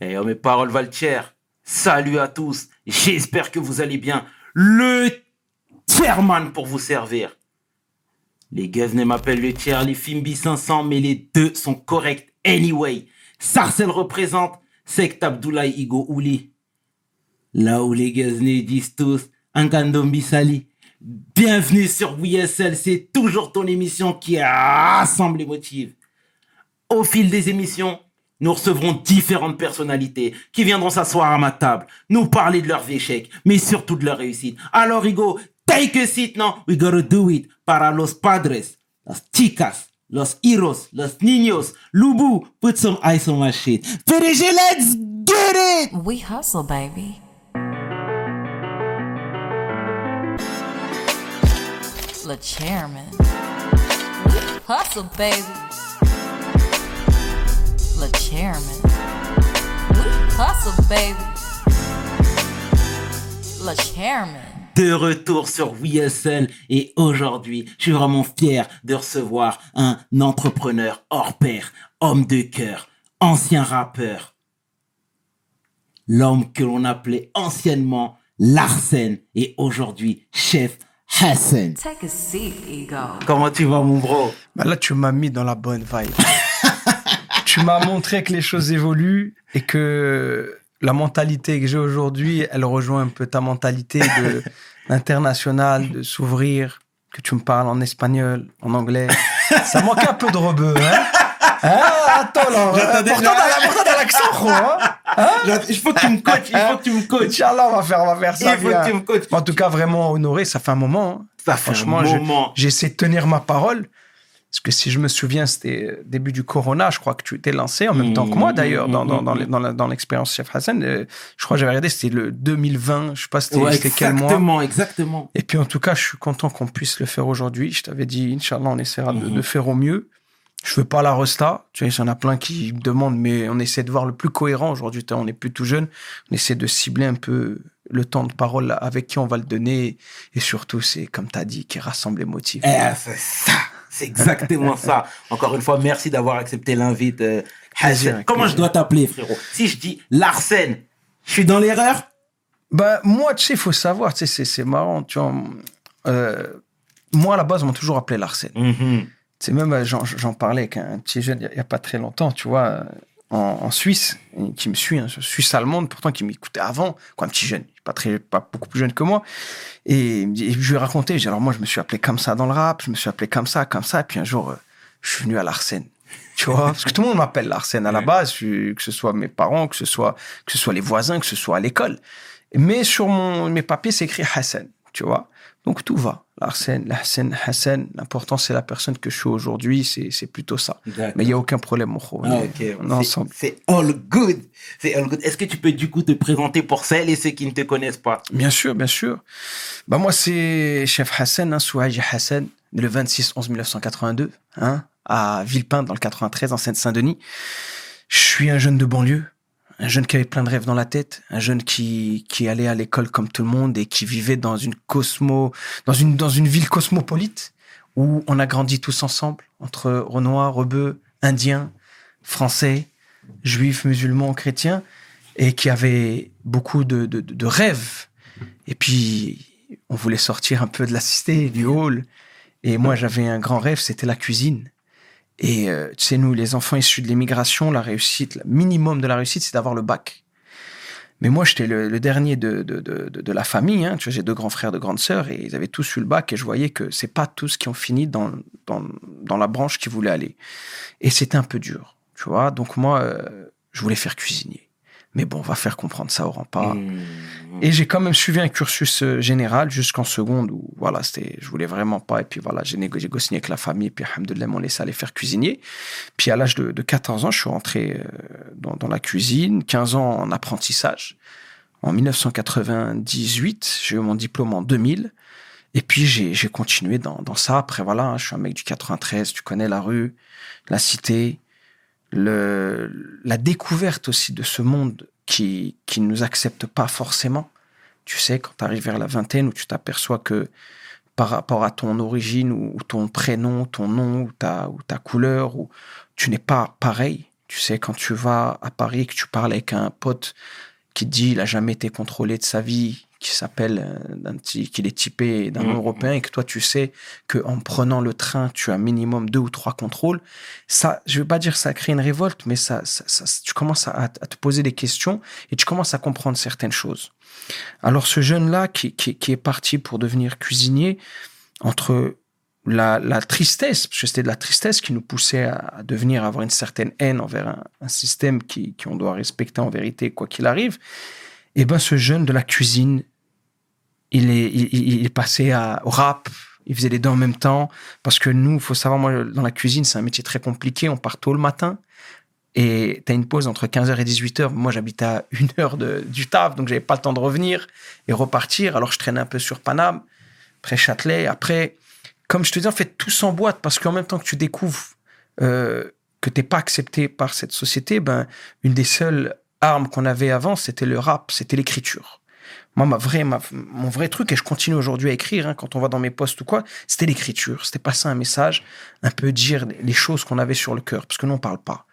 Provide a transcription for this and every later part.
Eh oh, mes paroles valent Salut à tous. J'espère que vous allez bien. Le chairman pour vous servir. Les ne m'appellent le tiers, les Fimbi 500, mais les deux sont corrects anyway. Sarcel représente Sect Abdoulaye Igo Ouli. Là où les Guesnay disent tous Nkandombi Sali. Bienvenue sur WSL, c'est toujours ton émission qui rassemble les motifs. Au fil des émissions, nous recevrons différentes personnalités qui viendront s'asseoir à ma table, nous parler de leurs échecs, mais surtout de leurs réussites. Alors, Hugo, take a seat now. We gotta do it para los padres, las chicas, los heroes, los niños. Lubu, put some ice on my shit. PDG, let's get it! We hustle, baby. The chairman. Hustle, baby. Le chairman. hustle, baby. Le chairman. De retour sur WSL et aujourd'hui, je suis vraiment fier de recevoir un entrepreneur hors pair, homme de cœur, ancien rappeur. L'homme que l'on appelait anciennement Larsen et aujourd'hui chef Hassan. Take a seat, Ego. Comment tu vas, mon bro? Bah Là, tu m'as mis dans la bonne vibe. tu m'as montré que les choses évoluent et que la mentalité que j'ai aujourd'hui, elle rejoint un peu ta mentalité de international, de s'ouvrir, que tu me parles en espagnol, en anglais. Ça manque un peu de rebeu, hein? Ah, attends, là. Pourtant, dans l'accent, quoi. Hein? Il faut que tu me coaches. Il faut que tu me coaches. Inch'Allah, on va faire, on va faire ça. Il faut que tu me coaches. En tout cas, vraiment honoré. Ça fait un moment. Hein. Ça fait Franchement, un moment. J'essaie de tenir ma parole. Parce que si je me souviens, c'était début du Corona, je crois que tu étais lancé en même temps que moi d'ailleurs dans, dans, dans, dans l'expérience Chef Hassan. Euh, je crois que j'avais regardé, c'était le 2020, je sais pas c'était quel mois. Exactement, exactement. Et puis en tout cas, je suis content qu'on puisse le faire aujourd'hui. Je t'avais dit, Inch'Allah, on essaiera de, de, faire au mieux. Je veux pas la resta. Tu vois, il y en a plein qui me demandent, mais on essaie de voir le plus cohérent aujourd'hui. On n'est plus tout jeune. On essaie de cibler un peu le temps de parole avec qui on va le donner. Et surtout, c'est, comme tu as dit, qui rassemble les motifs. Eh, c'est ça. C'est exactement ça. Encore une fois, merci d'avoir accepté l'invite. Euh, Comment je dois t'appeler, frérot? Si je dis Larsen, je suis dans l'erreur? Bah, moi, tu sais, il faut savoir, tu sais, c'est marrant. Tu vois, euh, moi, à la base, on m'a toujours appelé Larsen. Mm c'est même, euh, j'en parlais avec un petit jeune il n'y a, pas très longtemps, tu vois, euh, en, Suisse, qui me suit, hein, Suisse allemande, pourtant qui m'écoutait avant, quoi, un petit jeune, pas très, pas beaucoup plus jeune que moi. Et, je lui ai raconté, alors moi, je me suis appelé comme ça dans le rap, je me suis appelé comme ça, comme ça, et puis un jour, euh, je suis venu à l'Arsène. Tu vois, parce que tout le monde m'appelle l'Arsène à la base, que ce soit mes parents, que ce soit, que ce soit les voisins, que ce soit à l'école. Mais sur mon, mes papiers, c'est écrit Hassan, tu vois. Donc tout va. Hassan, Hassan, l'important c'est la personne que je suis aujourd'hui, c'est plutôt ça. Mais il n'y a aucun problème, mon ah, on est ensemble. C'est all good. C'est all good. Est-ce que tu peux du coup te présenter pour celles et ceux qui ne te connaissent pas? Bien sûr, bien sûr. Bah moi c'est chef Hassan, hein, Souhaji Hassan, le 26 11 1982, hein, à Villepin dans le 93 en Seine-Saint-Denis. Je suis un jeune de banlieue un jeune qui avait plein de rêves dans la tête, un jeune qui, qui allait à l'école comme tout le monde et qui vivait dans une cosmo, dans une, dans une ville cosmopolite où on a grandi tous ensemble, entre Renois, Rebeux, Indiens, Français, Juifs, musulmans, chrétiens, et qui avait beaucoup de, de, de rêves. Et puis, on voulait sortir un peu de la cité, du hall. Et moi, j'avais un grand rêve, c'était la cuisine. Et euh, tu sais, nous, les enfants issus de l'immigration, la réussite, le minimum de la réussite, c'est d'avoir le bac. Mais moi, j'étais le, dernier de, de, de, de, la famille. Hein. Tu vois, j'ai deux grands frères, deux grandes sœurs, et ils avaient tous eu le bac. Et je voyais que c'est pas tous qui ont fini dans, dans, dans la branche qui voulaient aller. Et c'était un peu dur, tu vois. Donc moi, euh, je voulais faire cuisinier. Mais bon, on va faire comprendre ça au rempart. Mmh. Et j'ai quand même suivi un cursus euh, général jusqu'en seconde où, voilà, c'était, je voulais vraiment pas. Et puis voilà, j'ai négocié avec la famille. Et puis, alhamdoulilah, m'ont laissé aller faire cuisinier. Puis à l'âge de, 14 ans, je suis rentré euh, dans, dans, la cuisine, 15 ans en apprentissage. En 1998, j'ai eu mon diplôme en 2000. Et puis j'ai continué dans, dans, ça. Après, voilà, hein, je suis un mec du 93, tu connais la rue, la cité le, la découverte aussi de ce monde qui qui nous accepte pas forcément. Tu sais, quand tu arrives vers la vingtaine où tu t'aperçois que par rapport à ton origine ou, ton prénom, ton nom ou ta, ou ta couleur, ou tu n'es pas pareil, Tu sais, quand tu vas à Paris, que tu parles avec un pote qui dit il a jamais été contrôlé de sa vie, qui s'appelle euh, qu'il est typé d'un Mhm. Européen et que toi tu sais que en prenant le train tu as minimum deux ou trois contrôles, ça, je veux pas dire que ça crée une révolte, mais ça, ça, ça- tu commences à, à te poser des questions et tu commences à comprendre certaines choses. Alors ce jeune là qui, qui, qui est parti pour devenir cuisinier entre la, la tristesse, parce que c'était de la tristesse qui nous poussait à, à devenir, à avoir une certaine haine envers un, un système qui, qui on doit respecter en vérité, quoi qu'il arrive. Et ben, ce jeune de la cuisine, il est, il, il- il est passé à, au rap. Il faisait les deux en même temps. Parce que nous, faut savoir, moi, dans la cuisine, c'est un métier très compliqué. On part tôt le matin. Et tu as une pause entre 15h et 18h. Moi, j'habitais à une heure de, du taf, donc j'avais pas le temps de revenir et repartir. Alors, je traînais un peu sur Paname, après Châtelet. Après, comme je te dis, en fait, tout s'emboîte parce qu'en même temps que tu découvres euh, que t'es pas accepté par cette société, ben, une des seules armes qu'on avait avant, c'était le rap, c'était l'écriture. Moi, ma vraie, ma- mon vrai truc, et je continue aujourd'hui à écrire, hein, quand on va dans mes posts ou quoi, c'était l'écriture. C'était passer un message, un peu dire les choses qu'on avait sur le cœur, parce que nous, on parle pas.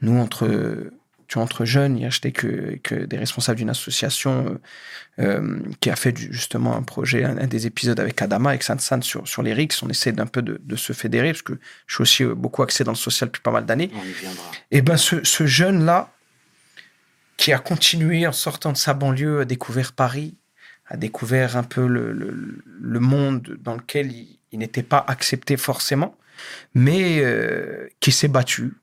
Nous, entre, tu vois, entre jeunes, il y a j'étais que, que des responsables d'une association euh, euh, qui a fait du- justement un projet, un, un des épisodes avec Adama, avec San San sur, sur les RICS. On essaie d'un peu de, de se fédérer, parce que je suis aussi euh, beaucoup axé dans le social depuis pas mal d'années. Et ben ce, ce jeune-là, qui a continué en sortant de sa banlieue, a découvert Paris, a découvert un peu le, monde dans lequel il, n'était pas accepté forcément, mais euh, qui s'est battu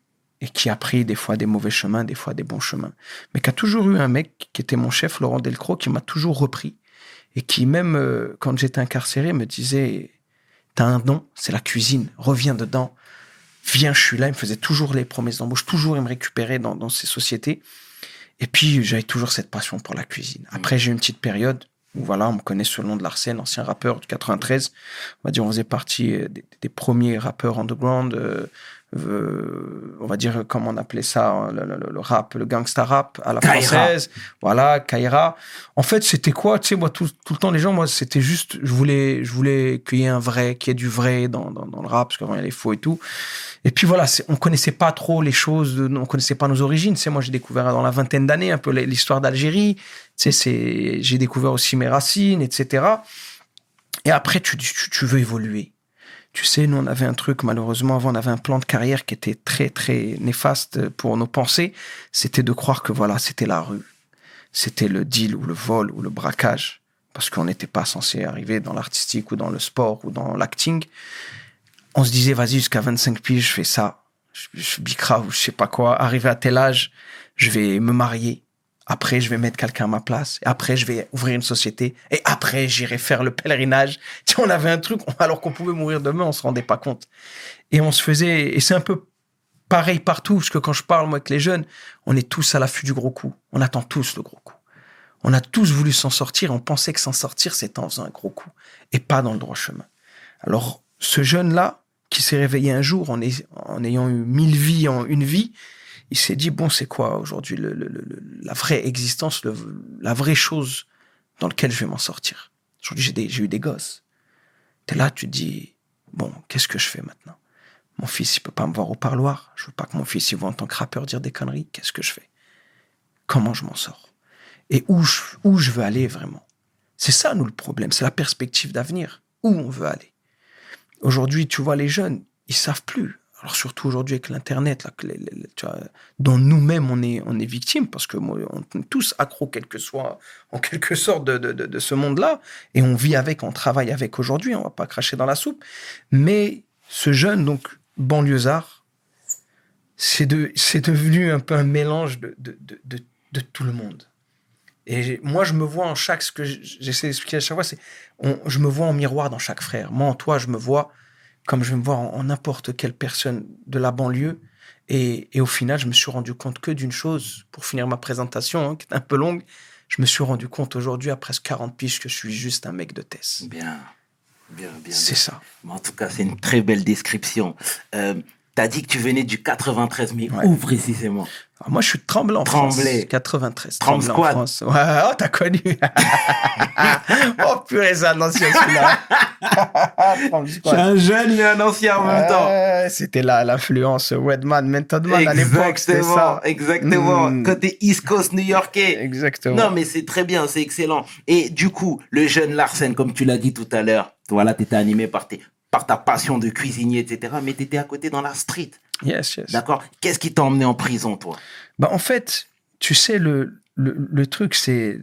et qui a pris des fois des mauvais chemins, des fois des bons chemins. Mais qui a toujours eu un mec qui était mon chef, Laurent Delcros, qui m'a toujours repris et qui même euh, quand j'étais incarcéré me disait t'as un don, c'est la cuisine, reviens dedans, viens, je suis là. Il me faisait toujours les promesses d'embauche, toujours il me récupérait dans ces sociétés. Et puis j'avais toujours cette passion pour la cuisine. Après j'ai eu une petite période où voilà, on me connaît sous le nom de Larsen, ancien rappeur du 93. On va dire on faisait partie euh, des, des premiers rappeurs underground. euh, on va dire comment on appelait ça, hein, le, le- le rap, le gangsta rap à la Kaira. française. Voilà, Kaira. En fait, c'était quoi? Tu sais, moi, tout, tout le temps, les gens, moi, c'était juste, je voulais, je voulais qu'il y ait un vrai, qu'il y ait du vrai dans, dans, dans le rap, parce qu'avant, il y a les faux et tout. Et puis voilà, on connaissait pas trop les choses, de- on connaissait pas nos origines. Tu sais, moi, j'ai découvert dans la vingtaine d'années un peu l'histoire d'Algérie. Tu sais, c'est, j'ai découvert aussi mes racines, etc. Et après, tu, tu, tu veux évoluer. Tu sais, nous, on avait un truc, malheureusement, avant, on avait un plan de carrière qui était très, très néfaste pour nos pensées. C'était de croire que, voilà, c'était la rue. C'était le deal ou le vol ou le braquage. Parce qu'on n'était pas censé arriver dans l'artistique ou dans le sport ou dans l'acting. On se disait, vas-y, jusqu'à 25 piges, je fais ça. Je, je bicra ou je sais pas quoi. Arrivé à tel âge, je vais me marier. Après, je vais mettre quelqu'un à ma place. Après, je vais ouvrir une société. Et après, j'irai faire le pèlerinage. Tu on avait un truc, alors qu'on pouvait mourir demain, on se rendait pas compte. Et on se faisait, et c'est un peu pareil partout, parce que quand je parle, moi, avec les jeunes, on est tous à l'affût du gros coup. On attend tous le gros coup. On a tous voulu s'en sortir. On pensait que s'en sortir, c'était en faisant un gros coup. Et pas dans le droit chemin. Alors, ce jeune-là, qui s'est réveillé un jour en ayant eu mille vies en une vie, il s'est dit bon c'est quoi aujourd'hui la vraie existence la vraie chose dans laquelle je vais m'en sortir? Aujourd'hui j'ai eu des gosses. T'es là tu te dis bon qu'est-ce que je fais maintenant? Mon fils il peut pas me voir au parloir. Je veux pas que mon fils il voit en tant que rappeur dire des conneries. Qu'est-ce que je fais? Comment je m'en sors? Et où je, où je veux aller vraiment? C'est ça nous le problème. C'est la perspective d'avenir. Où on veut aller? Aujourd'hui tu vois les jeunes ils savent plus alors surtout aujourd'hui avec l'internet dont nous-mêmes on est on est victime parce que moi on est tous accros quel que soit en quelque sorte de, de, de, ce monde-là. Et on vit avec on travaille avec aujourd'hui on va pas cracher dans la soupe. Mais ce jeune donc banlieusard c'est de c'est devenu un peu un mélange de de, tout le monde. Et moi je me vois en chaque ce que j'essaie d'expliquer à chaque fois c'est je me vois en miroir dans chaque frère. Moi en toi je me vois comme je vais me voir en en n'importe quelle personne de la banlieue. Et, et au final, je me suis rendu compte que d'une chose, pour finir ma présentation, hein, qui est un peu longue, je me suis rendu compte aujourd'hui, à presque 40 piges, que je suis juste un mec de Tess. Bien, bien, bien. C'est ça. Mais En tout cas, c'est une très belle description. Euh, T'as dit que tu venais du 93, mais Ouais. où précisément Alors, moi, je suis Tremblay Tremblay. France. 93. Tremble Squad. France. Ouais, oh, t'as connu. oh, purée, c'est un ancien celui-là. Un jeune et un ancien en même temps. Ouais, C'était là l'influence Redman, Method Man à l'époque, Exactement, ça. exactement. Mm. Côté East Coast new-yorkais. Exactement. Non, mais c'est très bien, c'est excellent. Et du coup, le jeune Larsen, comme tu l'as dit tout à l'heure, voilà, tu étais animé par, tes, par ta passion de cuisinier, etc. Mais tu étais à côté dans la street. Yes, yes. D'accord? Qu'est-ce qui t'a emmené en prison, toi? Bah, en fait, tu sais, le, le, le truc, c'est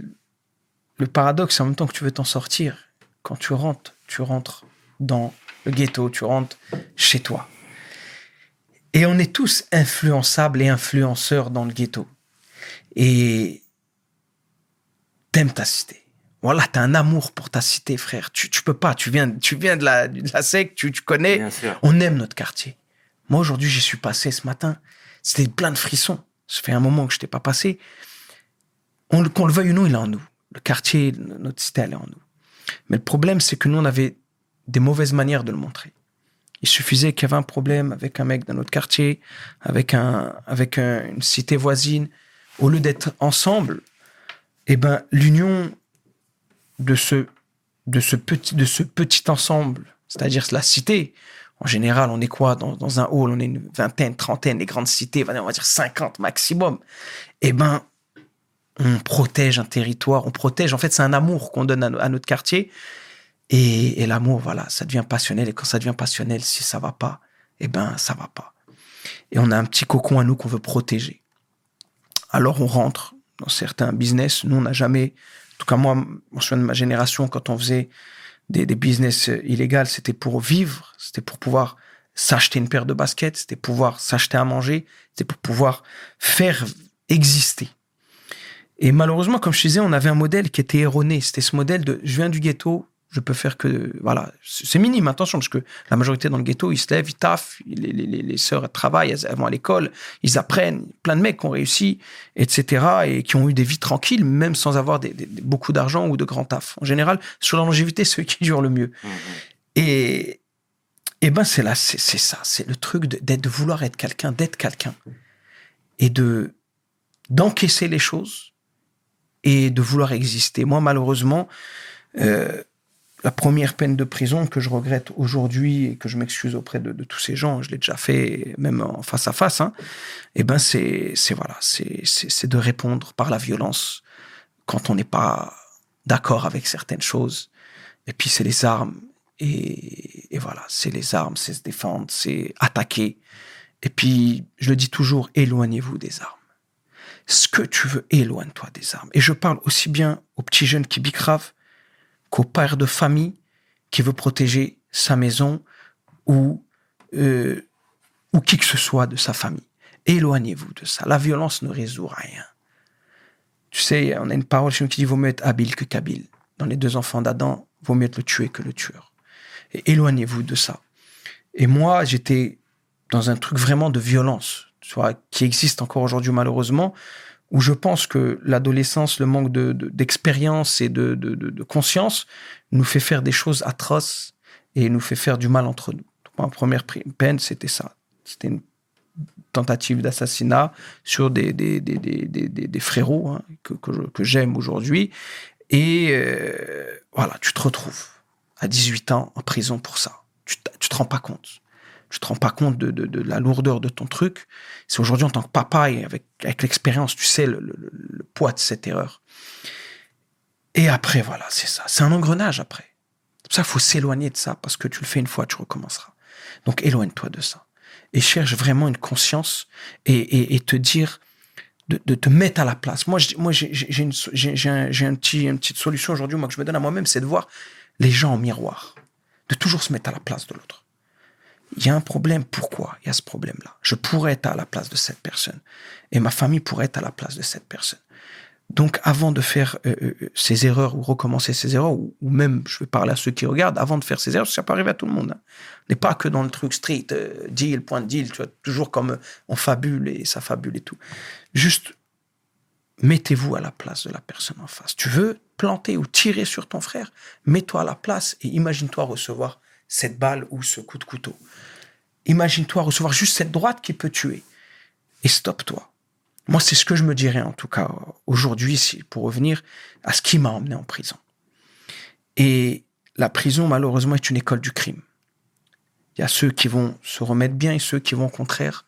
le paradoxe, en même temps que tu veux t'en sortir. Quand tu rentres, tu rentres dans le ghetto, tu rentres chez toi. Et on est tous influençables et influenceurs dans le ghetto. Et t'aimes ta cité. Voilà, t'as un amour pour ta cité, frère. Tu, tu peux pas, tu viens, tu viens de la, de la sec, tu, tu connais. On aime notre quartier. Moi, aujourd'hui, j'y suis passé ce matin. C'était plein de frissons. Ça fait un moment que je n'étais pas passé. On, le- qu'on le veuille ou non, il est en nous. Le quartier, notre cité, elle est en nous. Mais le problème, c'est que nous, on avait des mauvaises manières de le montrer. Il suffisait qu'il y avait un problème avec un mec d'un autre quartier, avec, un, avec un- une cité voisine. Au lieu d'être ensemble, eh ben, l'union de ce, de, ce petit, de ce petit ensemble, c'est-à-dire la cité, en général, on est quoi dans, dans un hall? On est une vingtaine, trentaine, les grandes cités, on va dire 50 maximum. Eh ben, on protège un territoire, on protège. En fait, c'est un amour qu'on donne à, no- à notre quartier. Et, et l'amour, voilà, ça devient passionnel. Et quand ça devient passionnel, si ça va pas, eh ben, ça va pas. Et on a un petit cocon à nous qu'on veut protéger. Alors, on rentre dans certains business. Nous, on n'a jamais, tout cas, moi, je souviens de ma génération, quand on faisait des, des business illégaux, c'était pour vivre, c'était pour pouvoir s'acheter une paire de baskets, c'était pouvoir s'acheter à manger, c'était pour pouvoir faire exister. Et malheureusement, comme je disais, on avait un modèle qui était erroné. C'était ce modèle de je viens du ghetto, je peux faire que. Voilà. C'est minime, attention, parce que la majorité dans le ghetto, ils se lèvent, ils taffent, les, les, les, les sœurs elles travaillent, elles, elles vont à l'école, ils apprennent. Plein de mecs qui ont réussi, etc. et qui ont eu des vies tranquilles, même sans avoir des, des- des- beaucoup d'argent ou de grands taf. En général, sur la longévité, c'est ceux qui durent le mieux. Mhm. Et, et ben, c'est là, c'est ça. C'est le truc de, de vouloir être quelqu'un, d'être quelqu'un. Et de, d'encaisser les choses et de vouloir exister. Moi, malheureusement, euh, la première peine de prison que je regrette aujourd'hui et que je m'excuse auprès de, tous ces gens, je l'ai déjà fait même en face à face, hein, et ben c'est voilà, c'est de répondre par la violence quand on n'est pas d'accord avec certaines choses. Et puis c'est les armes et, et voilà, c'est les armes, c'est se défendre, c'est attaquer. Et puis je le dis toujours, éloignez-vous des armes ce que tu veux, éloigne-toi des armes. Et je parle aussi bien aux petits jeunes qui bicravent qu'au père de famille qui veut protéger sa maison ou, euh, ou qui que ce soit de sa famille. Éloignez-vous de ça. La violence ne résout rien. Tu sais, on a une parole chez nous qui dit vaut mieux être habile que qu'habile. Dans les deux enfants d'Adam, vaut mieux être le tué que le tueur. Et éloignez-vous de ça. Et moi, j'étais dans un truc vraiment de violence, qui existe encore aujourd'hui malheureusement, où je pense que l'adolescence, le manque de- de- d'expérience et de, de- conscience nous fait faire des choses atroces et nous fait faire du mal entre nous. Donc, ma première peine, c'était ça. C'était une tentative d'assassinat sur des, des, des, des, des- frérots hein, que, que j'aime aujourd'hui. Et euh, voilà, tu te retrouves à 18 ans en prison pour ça. Tu, tu te rends pas compte. Tu te rends pas compte de, de- la lourdeur de ton truc. C'est aujourd'hui en tant que papa et avec, avec l'expérience, tu sais le, poids de cette erreur. Et après, voilà, c'est ça. C'est un engrenage après. C'est ça qu'il faut s'éloigner de ça, parce que tu le fais une fois, tu recommenceras. Donc éloigne-toi de ça. Et cherche vraiment une conscience et, et- te dire, de, de te mettre à la place. Moi, je- moi j'ai j'ai une, j'ai- j'ai un, j'ai un petit, une petite solution aujourd'hui, moi, que je me donne à moi-même, c'est de voir les gens en miroir. De toujours se mettre à la place de l'autre. Il y a un problème, pourquoi il y a ce problème-là? Je pourrais être à la place de cette personne. Et ma famille pourrait être à la place de cette personne. Donc, avant de faire euh, euh, ces erreurs ou recommencer ces erreurs, ou, même, je vais parler à ceux qui regardent, avant de faire ces erreurs, ça peut arriver à tout le monde. hein. N'est pas que dans le truc street, euh, deal, point de deal, tu vois, toujours comme euh, on fabule et ça fabule et tout. Juste, mettez-vous à la place de la personne en face. Tu veux planter ou tirer sur ton frère, mets-toi à la place et imagine-toi recevoir cette balle ou ce coup de couteau. imagine-toi recevoir juste cette droite qui peut tuer. Et stop-toi. Moi, c'est ce que je me dirais, en tout cas, aujourd'hui, pour revenir à ce qui m'a emmené en prison. Et la prison, malheureusement, est une école du crime. Il y a ceux qui vont se remettre bien et ceux qui vont au contraire.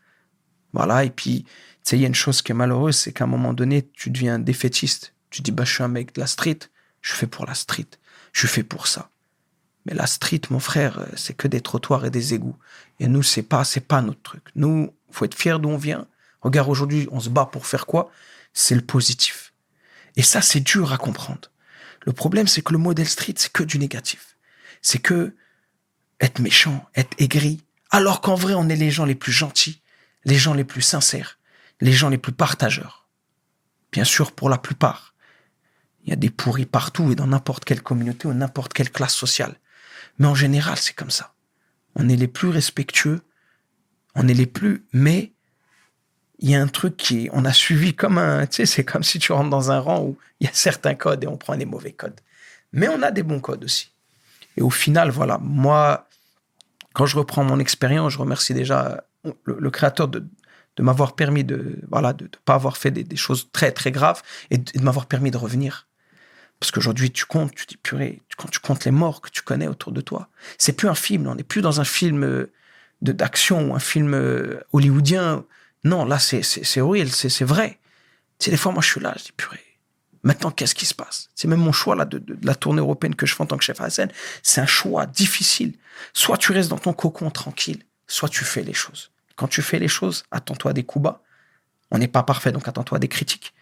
Voilà. Et puis, tu sais, il y a une chose qui est malheureuse, c'est qu'à un moment donné, tu deviens défaitiste. Tu dis, bah, je suis un mec de la street. Je fais pour la street. Je fais pour ça. Mais la street, mon frère, c'est que des trottoirs et des égouts. Et nous, c'est pas, c'est pas notre truc. Nous, faut être fier d'où on vient. Regarde, aujourd'hui, on se bat pour faire quoi? C'est le positif. Et ça, c'est dur à comprendre. Le problème, c'est que le modèle street, c'est que du négatif. C'est que être méchant, être aigri, alors qu'en vrai, on est les gens les plus gentils, les gens les plus sincères, les gens les plus partageurs. Bien sûr, pour la plupart. Il y a des pourris partout et dans n'importe quelle communauté ou n'importe quelle classe sociale. Mais en général, c'est comme ça. On est les plus respectueux, on est les plus, mais il y a un truc qui, on a suivi comme un, tu sais, c'est comme si tu rentres dans un rang où il y a certains codes et on prend les mauvais codes. Mais on a des bons codes aussi. Et au final, voilà, moi, quand je reprends mon expérience, je remercie déjà le, le créateur de, de m'avoir permis de, voilà, de ne pas avoir fait des, choses très, très graves et de m'avoir permis de revenir. Parce qu'aujourd'hui, tu comptes, tu dis, purée, quand tu comptes les morts que tu connais autour de toi, c'est plus un film, on n'est plus dans un film euh, d'action ou un film euh, hollywoodien. Non, là, c'est horrible, c'est vrai. Tu sais, des fois, moi, je suis là, je dis, purée, maintenant, qu'est-ce qui se passe? C'est même mon choix là de, de, la tournée européenne que je fais en tant que chef à la scène. C'est un choix difficile. Soit tu restes dans ton cocon tranquille, soit tu fais les choses. Quand tu fais les choses, attends-toi des coups bas. On n'est pas parfait, donc attends-toi des critiques.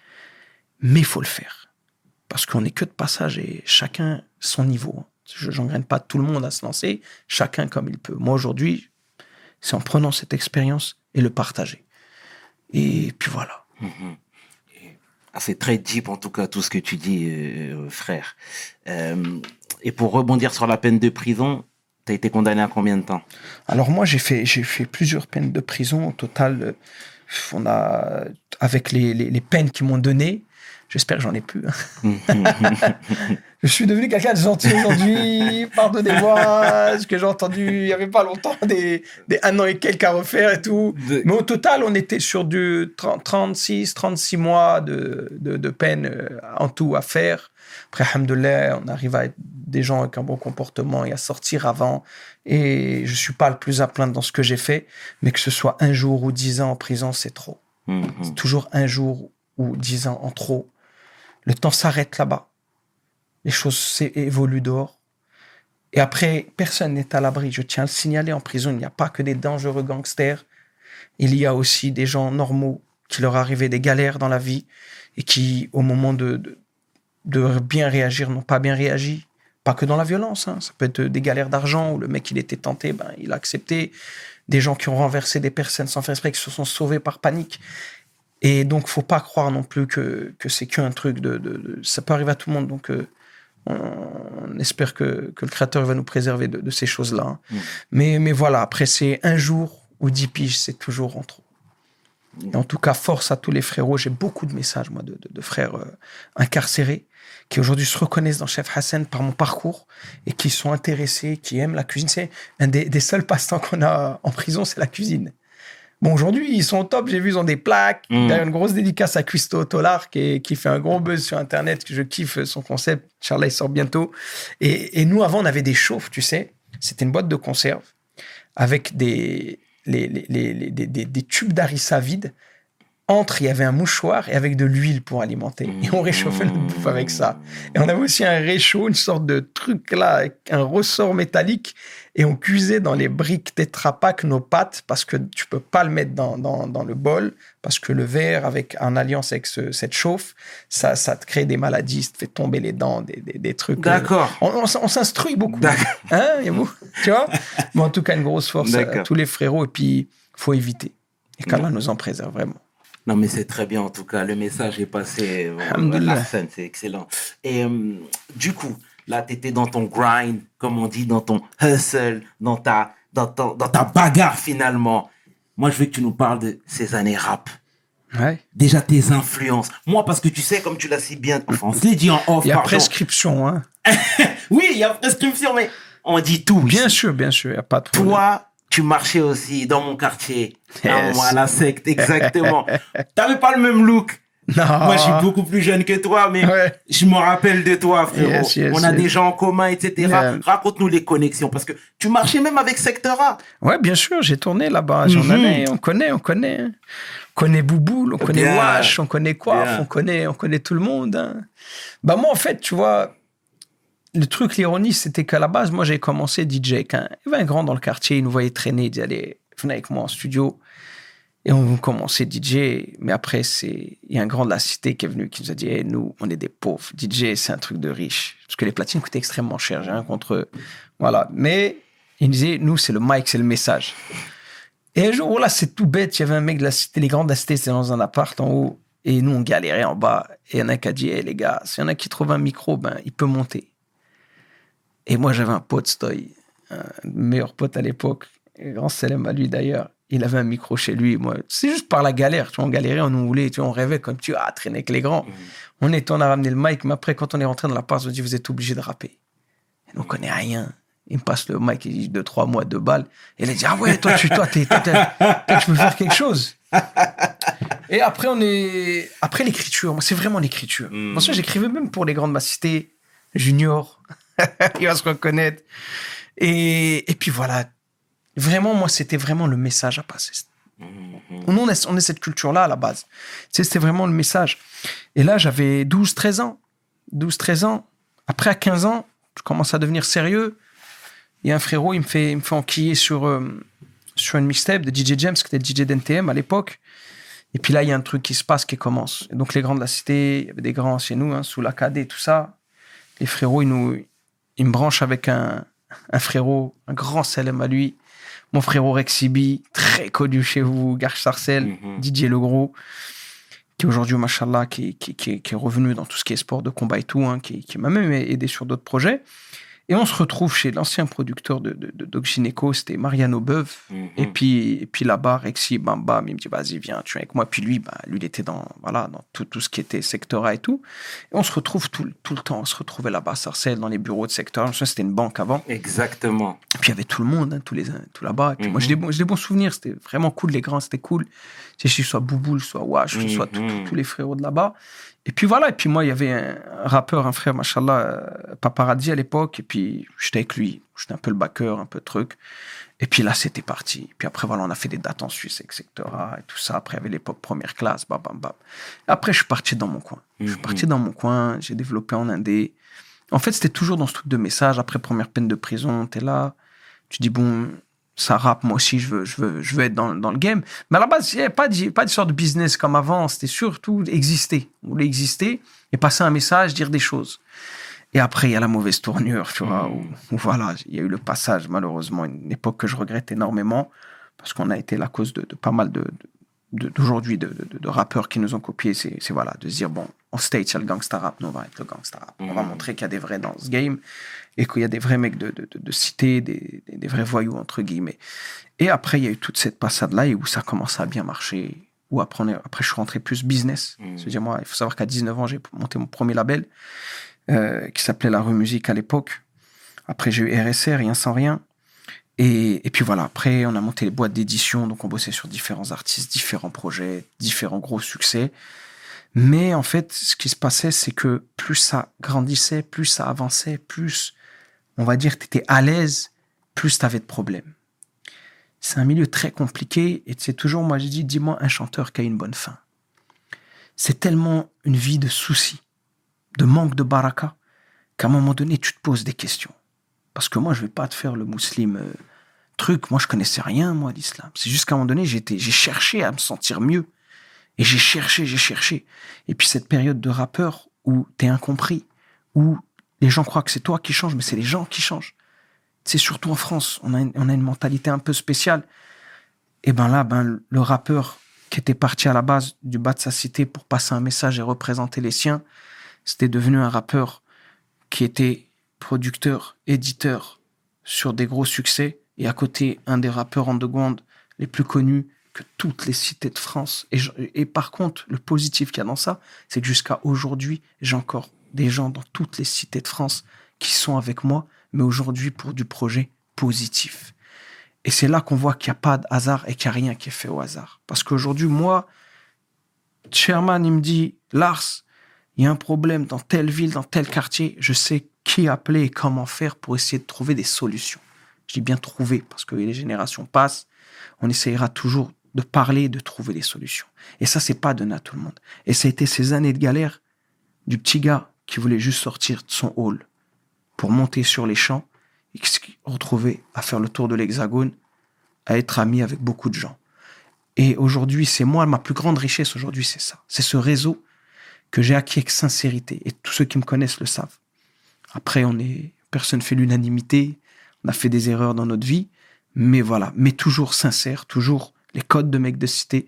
Mais il faut le faire parce qu'on n'est que de passage et chacun son niveau. Je n'engraine pas tout le monde à se lancer, chacun comme il peut. Moi aujourd'hui, c'est en prenant cette expérience et le partager. Et puis voilà. Mmh. C'est très deep en tout cas tout ce que tu dis, euh, frère. Euh, et pour rebondir sur la peine de prison, tu as été condamné à combien de temps? Alors moi j'ai fait j'ai fait plusieurs peines de prison au total. On a avec les, les, les peines qu'ils m'ont données, J'espère que j'en ai plus. je suis devenu quelqu'un de gentil aujourd'hui. Pardonnez-moi. Ce que j'ai entendu il y avait pas longtemps, des, des un an et quelques à refaire et tout. De... Mais au total, on était sur du 30, 36, 36 mois de, de, de, peine euh, en tout à faire. Après, alhamdoulilah, on arrive à être des gens avec un bon comportement et à sortir avant. Et je suis pas le plus à plaindre dans ce que j'ai fait. Mais que ce soit un jour ou dix ans en prison, c'est trop. Mm -hmm. C'est toujours un jour ou dix ans en trop. Le temps s'arrête là-bas. Les choses évoluent dehors. Et après, personne n'est à l'abri. Je tiens à le signaler, en prison, il n'y a pas que des dangereux gangsters. Il y a aussi des gens normaux qui leur arrivaient des galères dans la vie et qui, au moment de, bien réagir, n'ont pas bien réagi. Pas que dans la violence. Hein. Ça peut être des galères d'argent où le mec, il était tenté, ben, il a accepté. Des gens qui ont renversé des personnes sans faire exprès, qui se sont sauvés par panique. Et donc, faut pas croire non plus que, que c'est qu'un truc de, de, de, Ça peut arriver à tout le monde. Donc, euh, on, on, espère que, que le créateur va nous préserver de, de ces choses-là. Hein. Mmh. Mais, mais voilà, après, c'est un jour ou dix piges, c'est toujours en trop. Et en tout cas, force à tous les frérots. J'ai beaucoup de messages, moi, de, de, de frères euh, incarcérés qui aujourd'hui se reconnaissent dans Chef Hassan par mon parcours et qui sont intéressés, qui aiment la cuisine. C'est un des, des seuls passe-temps qu'on a en prison, c'est la cuisine. Bon, aujourd'hui, ils sont au top. J'ai vu, ils ont des plaques. Mmh. D'ailleurs, une grosse dédicace à Cuisto Tolar qui, qui, fait un gros buzz sur Internet. Que je kiffe son concept. Charlie sort bientôt. Et, et, nous, avant, on avait des chauffes, tu sais. C'était une boîte de conserve avec des, les, les, les, des, des, des tubes d'harissa vides. Entre, il y avait un mouchoir et avec de l'huile pour alimenter. Et on réchauffait notre bouffe avec ça. Et on avait aussi un réchaud, une sorte de truc là, un ressort métallique. Et on cuisait dans les briques Tetra Pak nos pâtes parce que tu peux pas le mettre dans, dans, dans le bol parce que le verre avec en alliance avec ce, cette chauffe ça ça te crée des maladies ça te fait tomber les dents des, des, des trucs d'accord. Euh, on, on, on s'instruit beaucoup. Hein Yamou tu vois? Mais en tout cas une grosse force à tous les frérots. Et puis faut éviter. Et qu'Allah nous en préserve vraiment non, mais c'est très bien, en tout cas. Le message est passé. Bon, la scène, c'est excellent. Et euh, du coup, Là, tu étais dans ton grind, comme on dit, dans ton hustle, dans ta, dans, ton, dans ta bagarre finalement. Moi, je veux que tu nous parles de ces années rap. Ouais. Déjà tes influences. Moi, parce que tu sais, comme tu l'as si bien, enfin, on se dit en off. Il y a prescription, hein. oui, il y a prescription, mais on dit tout. Bien sûr, bien sûr, il n'y a pas de problème. Toi, tu marchais aussi dans mon quartier. Yes. À moi, à la secte, exactement. T'avais pas le même look. Non. Moi, je suis beaucoup plus jeune que toi, mais Ouais. je me rappelle de toi, frérot. Yes, yes, On a yes. des gens en commun, etc. Yeah. Raconte-nous les connexions, parce que tu marchais même avec Secteur A. Ouais, bien sûr, j'ai tourné là-bas. J'en Mhm. avais, on connaît, on connaît. hein. On connaît Bouboule, on connaît. Wash, on connaît Coiffe, on connaît, on connaît tout le monde. hein. Bah moi, en fait, tu vois, le truc, l'ironie, c'était qu'à la base, moi, j'ai commencé DJ. Quand il y avait un grand dans le quartier, il nous voyait traîner, il disait, venez avec moi en studio. Et on commençait DJ. Mais après, c'est il y a un grand de la cité qui est venu, qui nous a dit, nous, on est des pauvres. DJ, c'est un truc de riche. Parce que les platines coûtaient extrêmement cher. J'ai rien contre eux. Voilà. Mais il disait, nous, c'est le mic, c'est le message. Et un jour, voilà, c'est tout bête. Il y avait un mec de la cité, les grands de la cité, c'était dans un appart en haut. Et nous, on galérait en bas. Et il y en a qui a dit, les gars, s'il y en a qui trouve un micro, ben, il peut monter. Et moi, j'avais un pote, Stoy, un meilleur pote à l'époque, grand célèbre à lui d'ailleurs. Il avait un micro chez lui. Moi, c'est juste par la galère. Tu vois, on galérait, on nous voulait, tu vois, on rêvait comme tu ah, traîner avec les grands. On est, on a ramené le mic, mais après, quand on est rentré dans la part, on dit, vous êtes obligé de rapper. Et nous, on connaît rien. Il me passe le mic, il dit deux, trois mois, deux balles. Et il a dit, ah ouais, toi, tu, toi, t'es, tu peux faire quelque chose. Et après, on est, après l'écriture, moi, c'est vraiment l'écriture. Moi, ça, j'écrivais même pour les grandes de ma cité, Junior. il va se reconnaître. Et, et puis voilà. Vraiment, moi, c'était vraiment le message à passer. Nous, on est, on est cette culture-là à la base. C'était vraiment le message. Et là, j'avais 12, 13 ans. 12, 13 ans. Après, à 15 ans, je commence à devenir sérieux. Il y a un frérot, il me fait, il me fait enquiller sur, euh, sur une mixtape de DJ James, qui était le DJ d'NTM à l'époque. Et puis là, il y a un truc qui se passe, qui commence. Et donc, les grands de la cité, il y avait des grands chez nous, hein, sous la KD et tout ça. Les frérots, ils, nous, ils me branchent avec un, un frérot, un grand célèbre à lui. Mon frérot Rexibi, très connu chez vous, Garche Sarcel, Mhm. Didier Legros, qui aujourd'hui, machallah, qui, qui, qui, est- qui est revenu dans tout ce qui est sport de combat et tout, hein, qui, qui m'a même aidé sur d'autres projets. Et on se retrouve chez l'ancien producteur de, de, de Doc Gynéco, c'était Mariano Beuve. Mhm. Et puis, et puis là-bas, Rexy, bam, bam, il me dit, vas-y, viens, tu es avec moi. Puis lui, bah, lui, il était dans, voilà, dans tout, tout ce qui était secteur A et tout. Et on se retrouve tout, le- tout le temps. On se retrouvait là-bas à Sarcelles, dans les bureaux de secteur A. Je C'était une banque avant. Exactement. Et puis il y avait tout le monde, hein, tous les tout là-bas. Et puis moi, Mhm. j'ai des, bons, j'ai des bons souvenirs. C'était vraiment cool. Les grands, c'était cool. Tu sais, soit Bouboule, soit Wash, soit tout- Mhm. tout- tous les frérots de là-bas. Et puis voilà. Et puis moi, il y avait un rappeur, un frère, machallah, euh, Paparazzi à l'époque. Et puis j'étais avec lui. J'étais un peu le backer, un peu truc. Et puis là, c'était parti. Puis après, voilà, on a fait des dates en Suisse A et tout ça. Après, il y avait l'époque première classe, bam, bam, bam. Après, je suis parti dans mon coin. Je suis Mhm. parti dans mon coin. J'ai développé en indé. En fait, c'était toujours dans ce truc de message. Après première peine de prison, t'es là. Tu dis, bon, ça rappe, moi aussi, je veux, je veux, je veux être dans, dans le game. Mais à la base, il n'y avait pas, d'hi- pas d'histoire de business comme avant. C'était surtout exister. On voulait exister et passer un message, dire des choses. Et après, il y a la mauvaise tournure, tu vois, où, où voilà, il y a eu le passage, malheureusement, une époque que je regrette énormément, parce qu'on a été la cause de, de pas mal de, de- d'aujourd'hui de, de- de rappeurs qui nous ont copiés. C'est, voilà, de se dire, bon, en stage, il y a le gangsta rap, nous, on va être le gangsta rap. On va Mhm. montrer qu'il y a des vrais dans ce game et qu'il y a des vrais mecs de, de, de- de cité, des, des, des vrais voyous, entre guillemets. Et après, il y a eu toute cette passade-là et où ça commence à bien marcher. Où après, on est- après je suis rentré plus business. C'est-à-dire, moi, il faut savoir qu'à 19 ans, j'ai monté mon premier label euh, qui s'appelait La Rue Musique à l'époque. Après, j'ai eu RSR, Rien sans rien. Et, et puis voilà, après, on a monté les boîtes d'édition, donc on bossait sur différents artistes, différents projets, différents gros succès. Mais en fait, ce qui se passait, c'est que plus ça grandissait, plus ça avançait, plus, on va dire, tu étais à l'aise, plus tu avais de problèmes. C'est un milieu très compliqué et c'est toujours, moi je dis, dis-moi un chanteur qui a une bonne fin. C'est tellement une vie de soucis, de manque de baraka, qu'à un moment donné, tu te poses des questions. Parce que moi, je vais pas te faire le musulman euh, truc. Moi, je connaissais rien, moi, d'islam. C'est juste qu'à un moment donné, j'étais, j'ai cherché à me sentir mieux. Et j'ai cherché, j'ai cherché. Et puis cette période de rappeur où t'es incompris, où les gens croient que c'est toi qui changes, mais c'est les gens qui changent. C'est surtout en France, on a une, mentalité un peu spéciale. Et ben là, ben le rappeur qui était parti à la base du bas de sa cité pour passer un message et représenter les siens, c'était devenu un rappeur qui était producteur, éditeur sur des gros succès et à côté un des rappeurs underground les plus connus que toutes les cités de France. Et, et par contre, le positif qu'il y a dans ça, c'est que jusqu'à aujourd'hui, j'ai encore des gens dans toutes les cités de France qui sont avec moi, mais aujourd'hui pour du projet positif. Et c'est là qu'on voit qu'il n'y a pas de hasard et qu'il n'y a rien qui est fait au hasard. Parce qu'aujourd'hui, moi, Sherman, il me dit, Lars, il y a un problème dans telle ville, dans tel quartier, je sais qui appeler et comment faire pour essayer de trouver des solutions. Je dis bien trouver, parce que les générations passent, on essayera toujours de parler, de trouver des solutions. Et ça, c'est pas donné à tout le monde. Et ça a été ces années de galère du petit gars qui voulait juste sortir de son hall pour monter sur les champs et qui se à faire le tour de l'hexagone, à être ami avec beaucoup de gens. Et aujourd'hui, c'est moi, ma plus grande richesse aujourd'hui, c'est ça. C'est ce réseau que j'ai acquis avec sincérité. Et tous ceux qui me connaissent le savent. Après, on est, personne fait l'unanimité. On a fait des erreurs dans notre vie. Mais voilà. Mais toujours sincère, toujours les codes de mec de cité.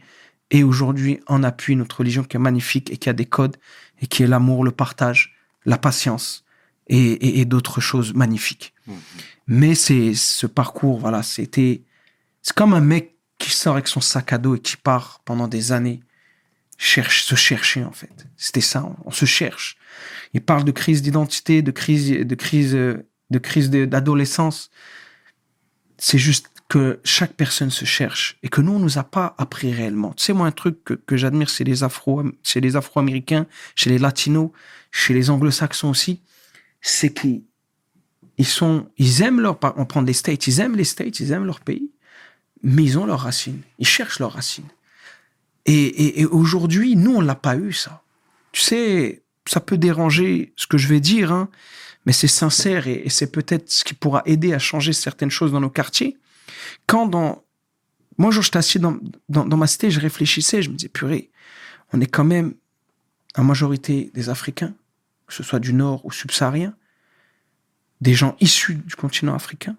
Et aujourd'hui, en appui notre religion qui est magnifique et qui a des codes et qui est l'amour, le partage, la patience et, et, d'autres choses magnifiques. Mais c'est ce parcours, voilà, c'était, c'est comme un mec qui sort avec son sac à dos et qui part pendant des années cherche, se chercher en fait. C'était ça, on, on, se cherche. Il parle de crise d'identité, de crise, de crise, de crise d'adolescence. C'est juste que chaque personne se cherche et que nous, on nous a pas appris réellement. Tu sais, moi, un truc que, que j'admire, c'est les Afro, chez les Afro-Américains, chez les Latinos, chez les Anglo-Saxons aussi, c'est qu'ils ils sont, ils aiment leur, on prend les States, ils aiment les States, ils aiment leur pays, mais ils ont leurs racines, ils cherchent leurs racines. Et, et, aujourd'hui, nous, on l'a pas eu ça. Tu sais, ça peut déranger ce que je vais dire, hein, mais c'est sincère et c'est peut-être ce qui pourra aider à changer certaines choses dans nos quartiers quand dans. Moi, je j'étais assis dans, dans, ma cité, je réfléchissais, je me disais, purée, on est quand même en majorité des Africains, que ce soit du Nord ou subsaharien, des gens issus du continent africain.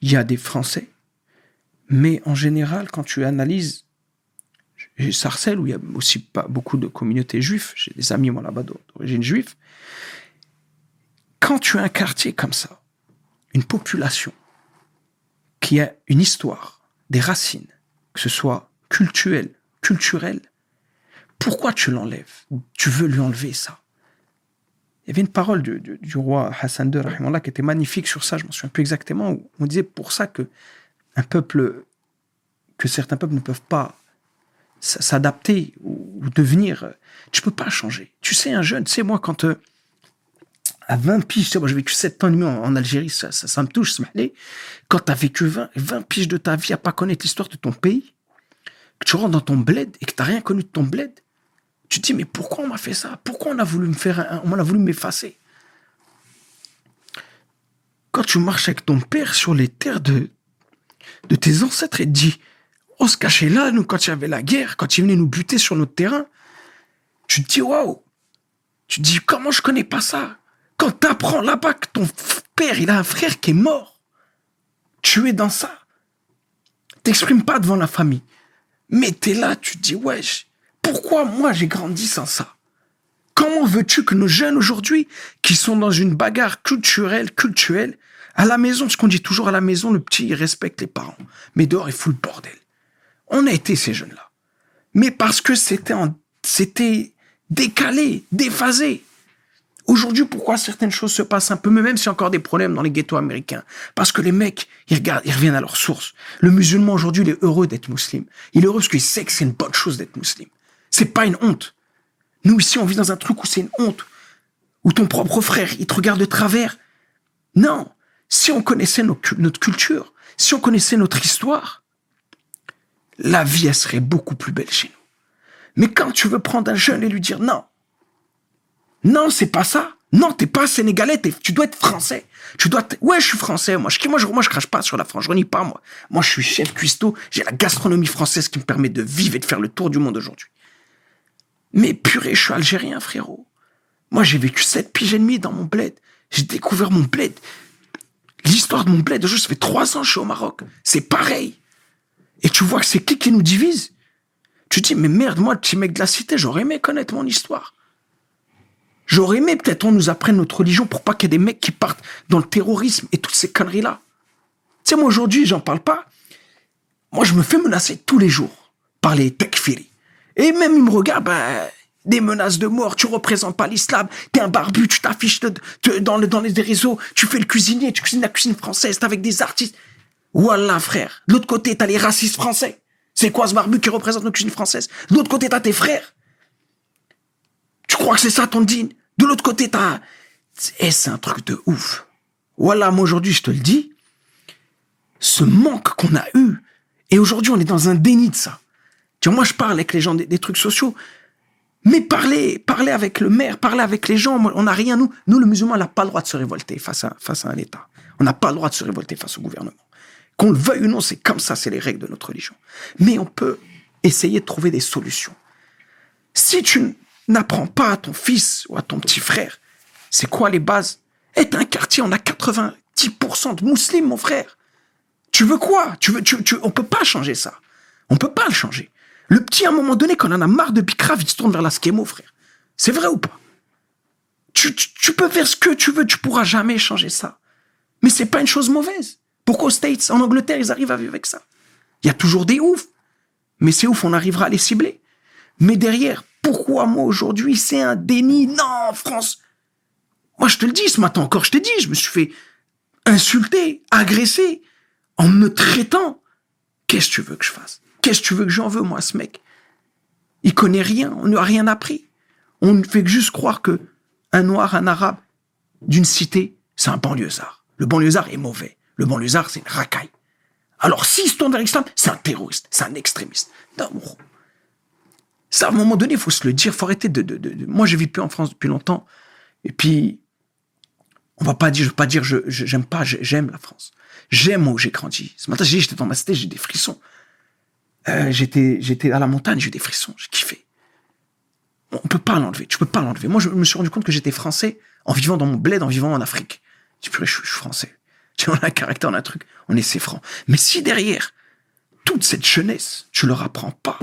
Il y a des Français. Mais en général, quand tu analyses, j'ai Sarcelles, où il y a aussi pas beaucoup de communautés juives, j'ai des amis, moi, là-bas, d'origine juive. Quand tu as un quartier comme ça, une population, qui a une histoire, des racines, que ce soit culturel, culturel, pourquoi tu l'enlèves Tu veux lui enlever ça? Il y avait une parole du, roi Hassan II, rahimallah, qui était magnifique sur ça, je m'en souviens plus exactement, où on disait pour ça que un peuple, que certains peuples ne peuvent pas s'adapter ou devenir, tu peux pas changer. Tu sais, un jeune, tu sais, moi, quand euh, à 20 piges, moi j'ai vécu 7 ans et demi en, Algérie, ça, ça, ça me touche, Quand tu as vécu 20, 20 piges de ta vie à pas connaître l'histoire de ton pays, que tu rentres dans ton bled et que tu rien connu de ton bled, tu te dis, mais pourquoi on m'a fait ça? Pourquoi on a voulu me faire un, on a voulu m'effacer? Quand tu marches avec ton père sur les terres de, de tes ancêtres et te dis, on se cachait là, nous, quand il y avait la guerre, quand ils venaient nous buter sur notre terrain, tu te dis, waouh! Tu te dis, comment je connais pas ça? Quand t'apprends là-bas que ton père, il a un frère qui est mort, tu es dans ça. T'exprimes pas devant la famille. Mais t'es là, tu te dis, wesh, pourquoi moi j'ai grandi sans ça? Comment veux-tu que nos jeunes aujourd'hui, qui sont dans une bagarre culturelle, culturelle, à la maison, ce qu'on dit toujours à la maison, le petit, il respecte les parents. Mais dehors, il fout le bordel. On a été ces jeunes-là. Mais parce que c'était c'était décalé, déphasé. Aujourd'hui, pourquoi certaines choses se passent un peu, mais même s'il y a encore des problèmes dans les ghettos américains? Parce que les mecs, ils regardent, reviennent à leur source. Le musulman aujourd'hui, il est heureux d'être musulman. Il est heureux parce qu'il sait que c'est une bonne chose d'être musulman. C'est pas une honte. Nous ici, on vit dans un truc où c'est une honte, où ton propre frère, il te regarde de travers. Non. Si on connaissait notre culture, si on connaissait notre histoire, la vie, elle serait beaucoup plus belle chez nous. Mais quand tu veux prendre un jeune et lui dire non, non, c'est pas ça. Non, t'es pas sénégalais, tu dois être français. Tu dois ouais, je suis français, moi. Je, moi, je, moi, je crache pas sur la France, je renie pas, moi. Moi, je suis chef cuistot, j'ai la gastronomie française qui me permet de vivre et de faire le tour du monde aujourd'hui. Mais purée, je suis algérien, frérot. Moi, j'ai vécu sept piges et demi dans mon bled. J'ai découvert mon bled. L'histoire de mon bled, je ça fait trois ans que je suis au Maroc. C'est pareil. Et tu vois que c'est qui qui nous divise? Tu dis, mais merde, moi, petit mec de la cité, j'aurais aimé connaître mon histoire. J'aurais aimé peut-être on nous apprenne notre religion pour pas qu'il y ait des mecs qui partent dans le terrorisme et toutes ces conneries-là. Tu sais, moi aujourd'hui, j'en parle pas. Moi, je me fais menacer tous les jours par les tekfiri. Et même ils me regardent, ben, des menaces de mort, tu représentes pas l'islam, t'es un barbu, tu t'affiches dans, les réseaux, tu fais le cuisinier, tu cuisines la cuisine française, t'es avec des artistes. Wallah, frère. De l'autre côté, t'as les racistes français. C'est quoi ce barbu qui représente notre cuisine française De l'autre côté, t'as tes frères. Tu crois que c'est ça ton dîne De l'autre côté, t'as... Eh, c'est un truc de ouf. Voilà, moi aujourd'hui, je te le dis, ce manque qu'on a eu, et aujourd'hui, on est dans un déni de ça. Tu vois, moi, je parle avec les gens des, trucs sociaux, mais parler, parler avec le maire, parler avec les gens, on n'a rien, nous. Nous, le musulman, on n'a pas le droit de se révolter face à, face à un État. On n'a pas le droit de se révolter face au gouvernement. Qu'on le veuille ou non, c'est comme ça, c'est les règles de notre religion. Mais on peut essayer de trouver des solutions. Si tu n'apprends pas à ton fils ou à ton petit frère, c'est quoi les bases? Est un quartier, on a 90% de musulmans, mon frère. Tu veux quoi? Tu veux, On peut pas changer ça. On peut pas le changer. Le petit, à un moment donné, quand on en a marre de Bicrave, il se tourne vers la skémo, frère. C'est vrai ou pas? Tu, peux faire ce que tu veux, tu pourras jamais changer ça. Mais c'est pas une chose mauvaise. Pourquoi aux States, en Angleterre, ils arrivent à vivre avec ça? Il y a toujours des oufs. Mais c'est ouf, on arrivera à les cibler. Mais derrière, pourquoi moi aujourd'hui, c'est un déni? Non, France Moi, je te le dis, ce matin encore, je t'ai dit, je me suis fait insulter, agresser, en me traitant. Qu'est-ce que tu veux que je fasse? Qu'est-ce que tu veux que j'en veux, moi, ce mec? Il connaît rien, on ne a rien appris. On ne fait que juste croire que un noir, un arabe d'une cité, c'est un banlieusard. Le banlieusard est mauvais. Le banlieusard, c'est une racaille. Alors, tourne vers l'extrême, c'est un terroriste, c'est un extrémiste. Non. Ça, à un moment donné, il faut se le dire, faut arrêter de, Moi, je vis plus en France depuis longtemps. Et puis, on va pas dire, je veux pas dire, je, j'aime pas, j'aime la France. J'aime où j'ai grandi. Ce matin, j'ai j'étais dans ma cité, j'ai des frissons. Euh, j'étais, j'étais à la montagne, j'ai des frissons, j'ai kiffé. On peut pas l'enlever, tu peux pas l'enlever. Moi, je me suis rendu compte que j'étais français en vivant dans mon bled, en vivant en Afrique. Je dis, purée, je suis, français. On a un caractère, on a un truc, on est c'est franc. Mais si derrière, toute cette jeunesse, tu leur apprends pas,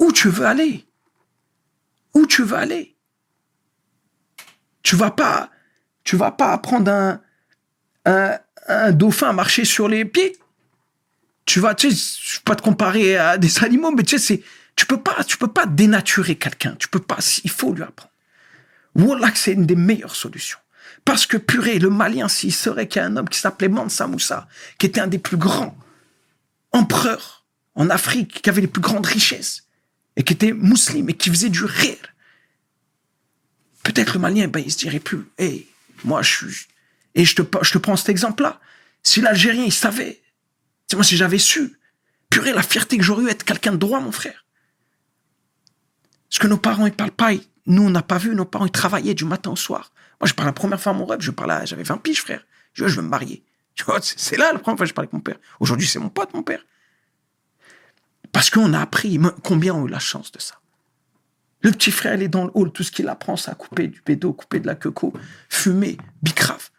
où tu veux aller? Où tu veux aller? Tu vas pas, tu vas pas apprendre un, dauphin à marcher sur les pieds? Tu vas, tu vais pas te comparer à des animaux, mais tu sais, c'est, tu peux pas, tu peux pas dénaturer quelqu'un. Tu peux pas, il faut lui apprendre. Wallah, que c'est une des meilleures solutions. Parce que purée, le Malien, s'il serait qu'il y a un homme qui s'appelait Mansa Moussa, qui était un des plus grands empereurs en Afrique, qui avait les plus grandes richesses, et qui était musulman, et qui faisait du rire, peut-être le Malien, ben, il se dirait plus, hey, moi, je et je te, je te prends cet exemple-là. Si l'Algérien, il savait, c'est moi, si j'avais su, purée, la fierté que j'aurais eu être quelqu'un de droit, mon frère. Parce que nos parents, ils parlent pas, nous, on n'a pas vu, nos parents, ils travaillaient du matin au soir. Moi, je parle la première fois à mon rêve, je parlais, j'avais 20 piges, frère. Je, je veux me marier. Tu vois, c'est là la première fois que je parle avec mon père. Aujourd'hui, c'est mon pote, mon père. Parce qu'on a appris, combien ont eu la chance de ça. Le petit frère, il est dans le hall, tout ce qu'il apprend, c'est à couper du pédo, couper de la queco, fumer, bicrave.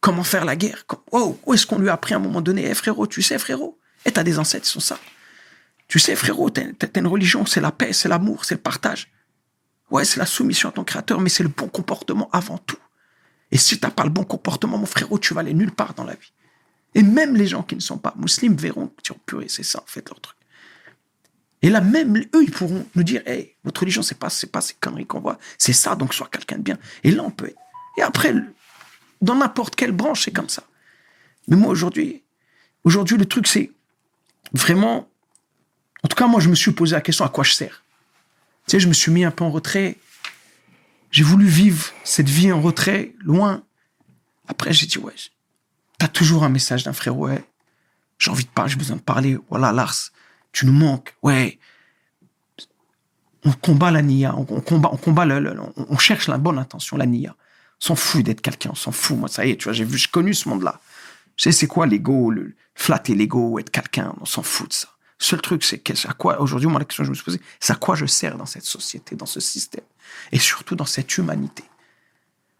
Comment faire la guerre? Où est-ce qu'on lui a appris à un moment donné? Eh frérot, tu sais, frérot? Et t'as des ancêtres qui sont ça. Tu sais, frérot, t'as une religion, c'est la paix, c'est l'amour, c'est le partage. Ouais, c'est la soumission à ton créateur, mais c'est le bon comportement avant tout. Et si t'as pas le bon comportement, mon frérot, tu vas aller nulle part dans la vie. Et même les gens qui ne sont pas musulmans verront que tu purée, c'est ça, en fait, leur truc. Et là, même eux, ils pourront nous dire, hey, votre religion, c'est pas, c'est pas ces conneries qu'on voit, c'est ça, donc sois quelqu'un de bien. Et là, on peut être. Et après, dans n'importe quelle branche, c'est comme ça. Mais moi, aujourd'hui, aujourd'hui, le truc, c'est vraiment. En tout cas, moi, je me suis posé la question à quoi je sers. Tu sais, je me suis mis un peu en retrait. J'ai voulu vivre cette vie en retrait, loin. Après, j'ai dit, ouais, t'as toujours un message d'un frère, ouais. J'ai envie de parler, j'ai besoin de parler. Voilà, Lars, tu nous manques, ouais. On combat la nia, on, combat, on combat le, on, cherche la bonne intention, la nia. S'en fout d'être quelqu'un, on s'en fout. Moi, ça y est, tu vois, j'ai vu, j'ai connu ce monde-là. Je sais c'est quoi l'ego, le flatter l'ego, être quelqu'un, on s'en fout de ça. Seul truc, c'est à quoi, aujourd'hui, moi, la question que je me suis posée, c'est à quoi je sers dans cette société, dans ce système, et surtout dans cette humanité.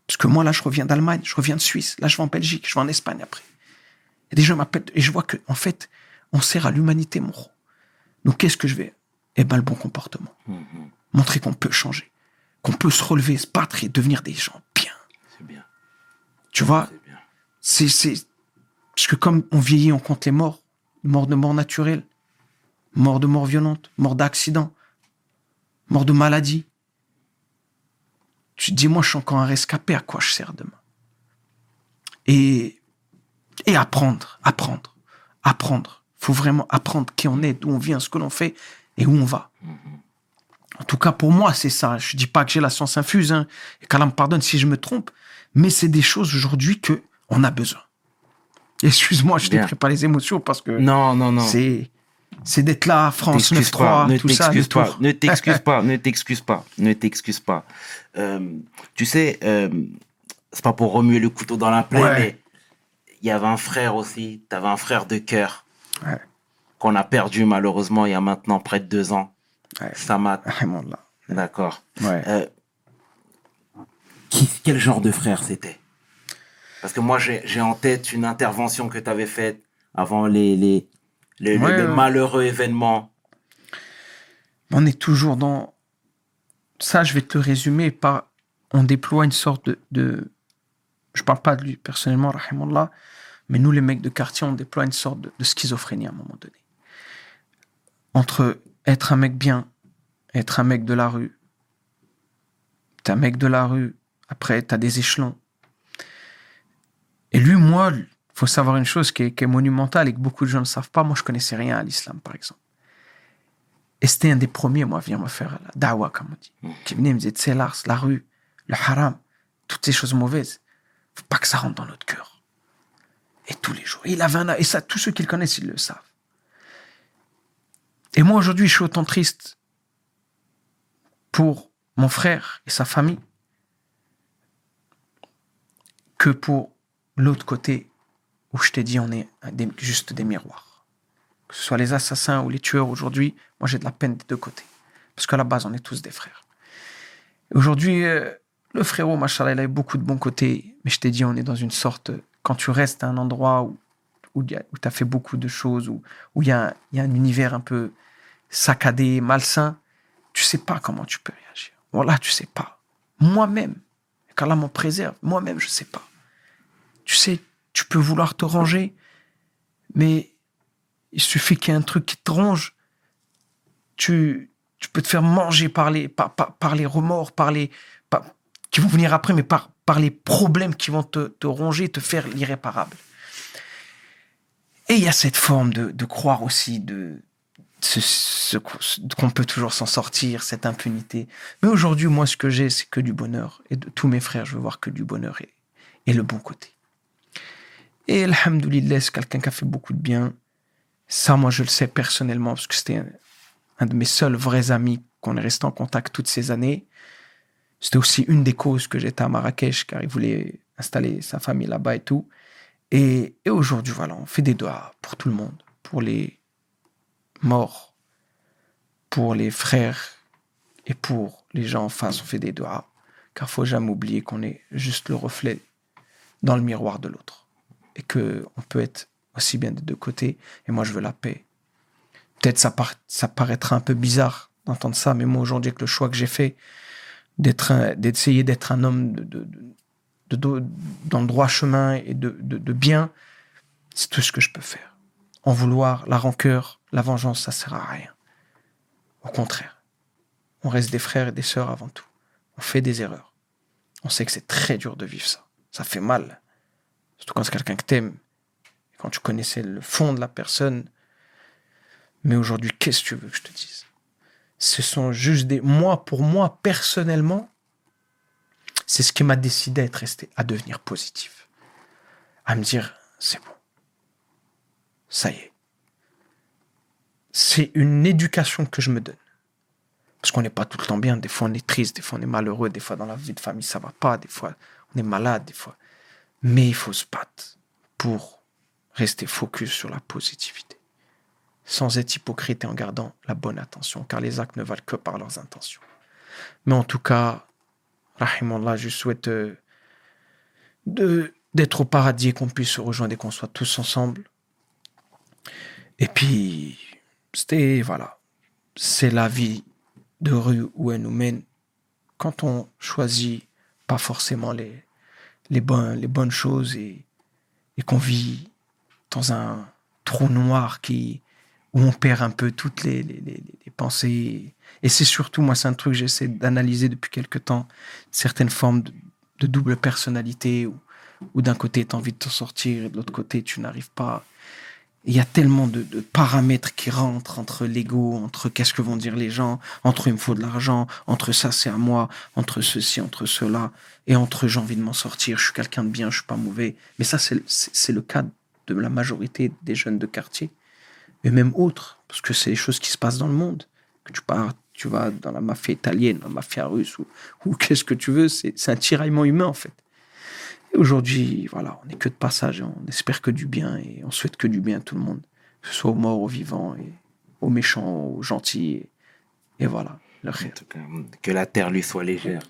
Parce que moi, là, je reviens d'Allemagne, je reviens de Suisse, là, je vais en Belgique, je vais en Espagne après. Et des gens m'appellent, et je vois que, en fait, on sert à l'humanité, mon gros. Donc, qu'est-ce que je vais? Eh ben, le bon comportement. Montrer qu'on peut changer, qu'on peut se relever, se battre et devenir des gens bien. C'est bien, Tu vois, c'est bien. c'est, c'est, parce que comme on vieillit, on compte les morts. Morts de mort naturelle, morts de mort violente, morts d'accident, morts de maladie. Tu te dis, moi, je suis encore un rescapé, à quoi je sers demain? Et Et apprendre, apprendre, apprendre. Faut vraiment apprendre qui on est, d'où on vient, ce que l'on fait et où on va. En tout cas, pour moi, c'est ça. Je dis pas que j'ai la science infuse, hein, et qu'Allah me pardonne si je me trompe, mais c'est des choses aujourd'hui que on a besoin. Excuse-moi, je t'ai pris par les émotions parce que Non, non, non. c'est c'est d'être là, France T'excuses pas, 9-3, ne tout ça, pas, ne t'excuse pas, ne t'excuse pas, ne t'excuse pas. Euh, tu sais, euh, c'est pas pour remuer le couteau dans la plaie, Ouais. mais il y avait un frère aussi, t'avais un frère de cœur Ouais. qu'on a perdu malheureusement il y a maintenant près de deux ans. Ouais. Là. d'accord. Ouais. Euh, qui- quel genre de frère c'était? Parce que moi, j'ai en tête une intervention que tu avais faite avant les, les, les- Ouais, malheureux événement. On est toujours dans. Ça, je vais te le résumer par. On déploie une sorte de. de... Je parle pas de lui personnellement, rahimallah, mais nous, les mecs de quartier, on déploie une sorte de, de schizophrénie à un moment donné. Entre être un mec bien, être un mec de la rue. T'es un mec de la rue, après, t'as des échelons. Et lui, moi, faut savoir une chose qui est, qui est monumentale et que beaucoup de gens ne savent pas. Moi, je connaissais rien à l'islam, par exemple. Et c'était un des premiers, moi, à venir me faire la dawa, comme on dit. Qui venait me disait, sais, l'ars, la rue, le haram, toutes ces choses mauvaises, faut pas que ça rentre dans notre cœur. Et tous les jours. Il avait un, et ça, tous ceux qui le connaissent, ils le savent. Et moi, aujourd'hui, je suis autant triste pour mon frère et sa famille que pour l'autre côté où je t'ai dit, on est juste des miroirs que ce soit les assassins ou les tueurs aujourd'hui, moi j'ai de la peine des deux côtés. Parce qu'à la base, on est tous des frères. Aujourd'hui, euh, le frérot, machallah, il a eu beaucoup de bons côtés, mais je t'ai dit, on est dans une sorte. Quand tu restes à un endroit où, où, tu as fait beaucoup de choses, où où il y, a y a un univers un peu saccadé, malsain, tu sais pas comment tu peux réagir. Voilà, tu sais pas. Moi-même, qu'Allah m'en préserve, moi-même, je sais pas. Tu sais, tu peux vouloir te ranger, mais il suffit qu'il y ait un truc qui te ronge, tu, peux te faire manger par les, par, par- les remords, par les, qui vont venir après, mais par, par les problèmes qui vont te, te ronger, te faire l'irréparable. Et il y a cette forme de, croire aussi de ce- qu'on peut toujours s'en sortir, cette impunité. Mais aujourd'hui, moi, ce que j'ai, c'est que du bonheur. Et de tous mes frères, je veux voir que du bonheur et, et le bon côté. Et alhamdoulilah, c'est quelqu'un qui a fait beaucoup de bien. Ça, moi, je le sais personnellement, parce que c'était un, un de mes seuls vrais amis qu'on est resté en contact toutes ces années. C'était aussi une des causes que j'étais à Marrakech, car il voulait installer sa famille là-bas et tout. Et, et aujourd'hui, voilà, on fait des doigts pour tout le monde, pour les morts, pour les frères et pour les gens en face, on fait des doigts. Car faut jamais oublier qu'on est juste le reflet dans le miroir de l'autre. Et que on peut être aussi bien des deux côtés. Et moi, je veux la paix. Peut-être ça, par- ça paraîtra un peu bizarre d'entendre ça, mais moi, aujourd'hui, avec le choix que j'ai fait d'essayer d'être un homme de, dans le droit chemin et de bien, c'est tout ce que je peux faire. En vouloir, la rancœur, la vengeance, ça sert à rien. Au contraire, on reste des frères et des sœurs avant tout. On fait des erreurs. On sait que c'est très dur de vivre ça. Ça fait mal. Surtout quand c'est quelqu'un que t'aimes. Quand tu connaissais le fond de la personne. Mais aujourd'hui, qu'est-ce que tu veux que je te dise? Ce sont juste des... Moi, pour moi, personnellement, c'est ce qui m'a décidé à être resté, à devenir positif. À me dire, c'est bon. Ça y est. C'est une éducation que je me donne. Parce qu'on n'est pas tout le temps bien. Des fois, on est triste, des fois, on est malheureux, des fois, dans la vie de famille, ça va pas, des fois, on est malade, des fois. Mais il faut se battre pour rester focus sur la positivité. Sans être hypocrite et en gardant la bonne attention, car les actes ne valent que par leurs intentions. Mais en tout cas, Rahimallah, je souhaite euh, d'être au paradis et qu'on puisse se rejoindre et qu'on soit tous ensemble. Et puis, c'était, voilà, c'est la vie de rue où elle nous mène quand on choisit pas forcément les, les, bonnes, les bonnes choses et, et qu'on vit dans un trou noir qui, où on perd un peu toutes les, pensées. Et c'est surtout, moi, c'est un truc que j'essaie d'analyser depuis quelque temps, certaines formes de, double personnalité où d'un côté, tu as envie de t'en sortir et de l'autre côté, tu n'arrives pas. Il y a tellement de, paramètres qui rentrent entre l'ego, entre qu'est-ce que vont dire les gens, entre il me faut de l'argent, entre ça c'est à moi, entre ceci, entre cela, et entre j'ai envie de m'en sortir, je suis quelqu'un de bien, je suis pas mauvais. Mais ça, c'est le cas de la majorité des jeunes de quartier, et même autres, parce que c'est les choses qui se passent dans le monde. Que tu pars, tu vas dans la mafia italienne, la mafia russe, ou, ou qu'est-ce que tu veux, c'est un tiraillement humain en fait. Et aujourd'hui, voilà, on n'est que de passage, et on espère que du bien et on souhaite que du bien à tout le monde, que ce soit aux morts, aux vivants, et aux méchants, aux gentils, et, et voilà, le En tout cas, que la terre lui soit légère.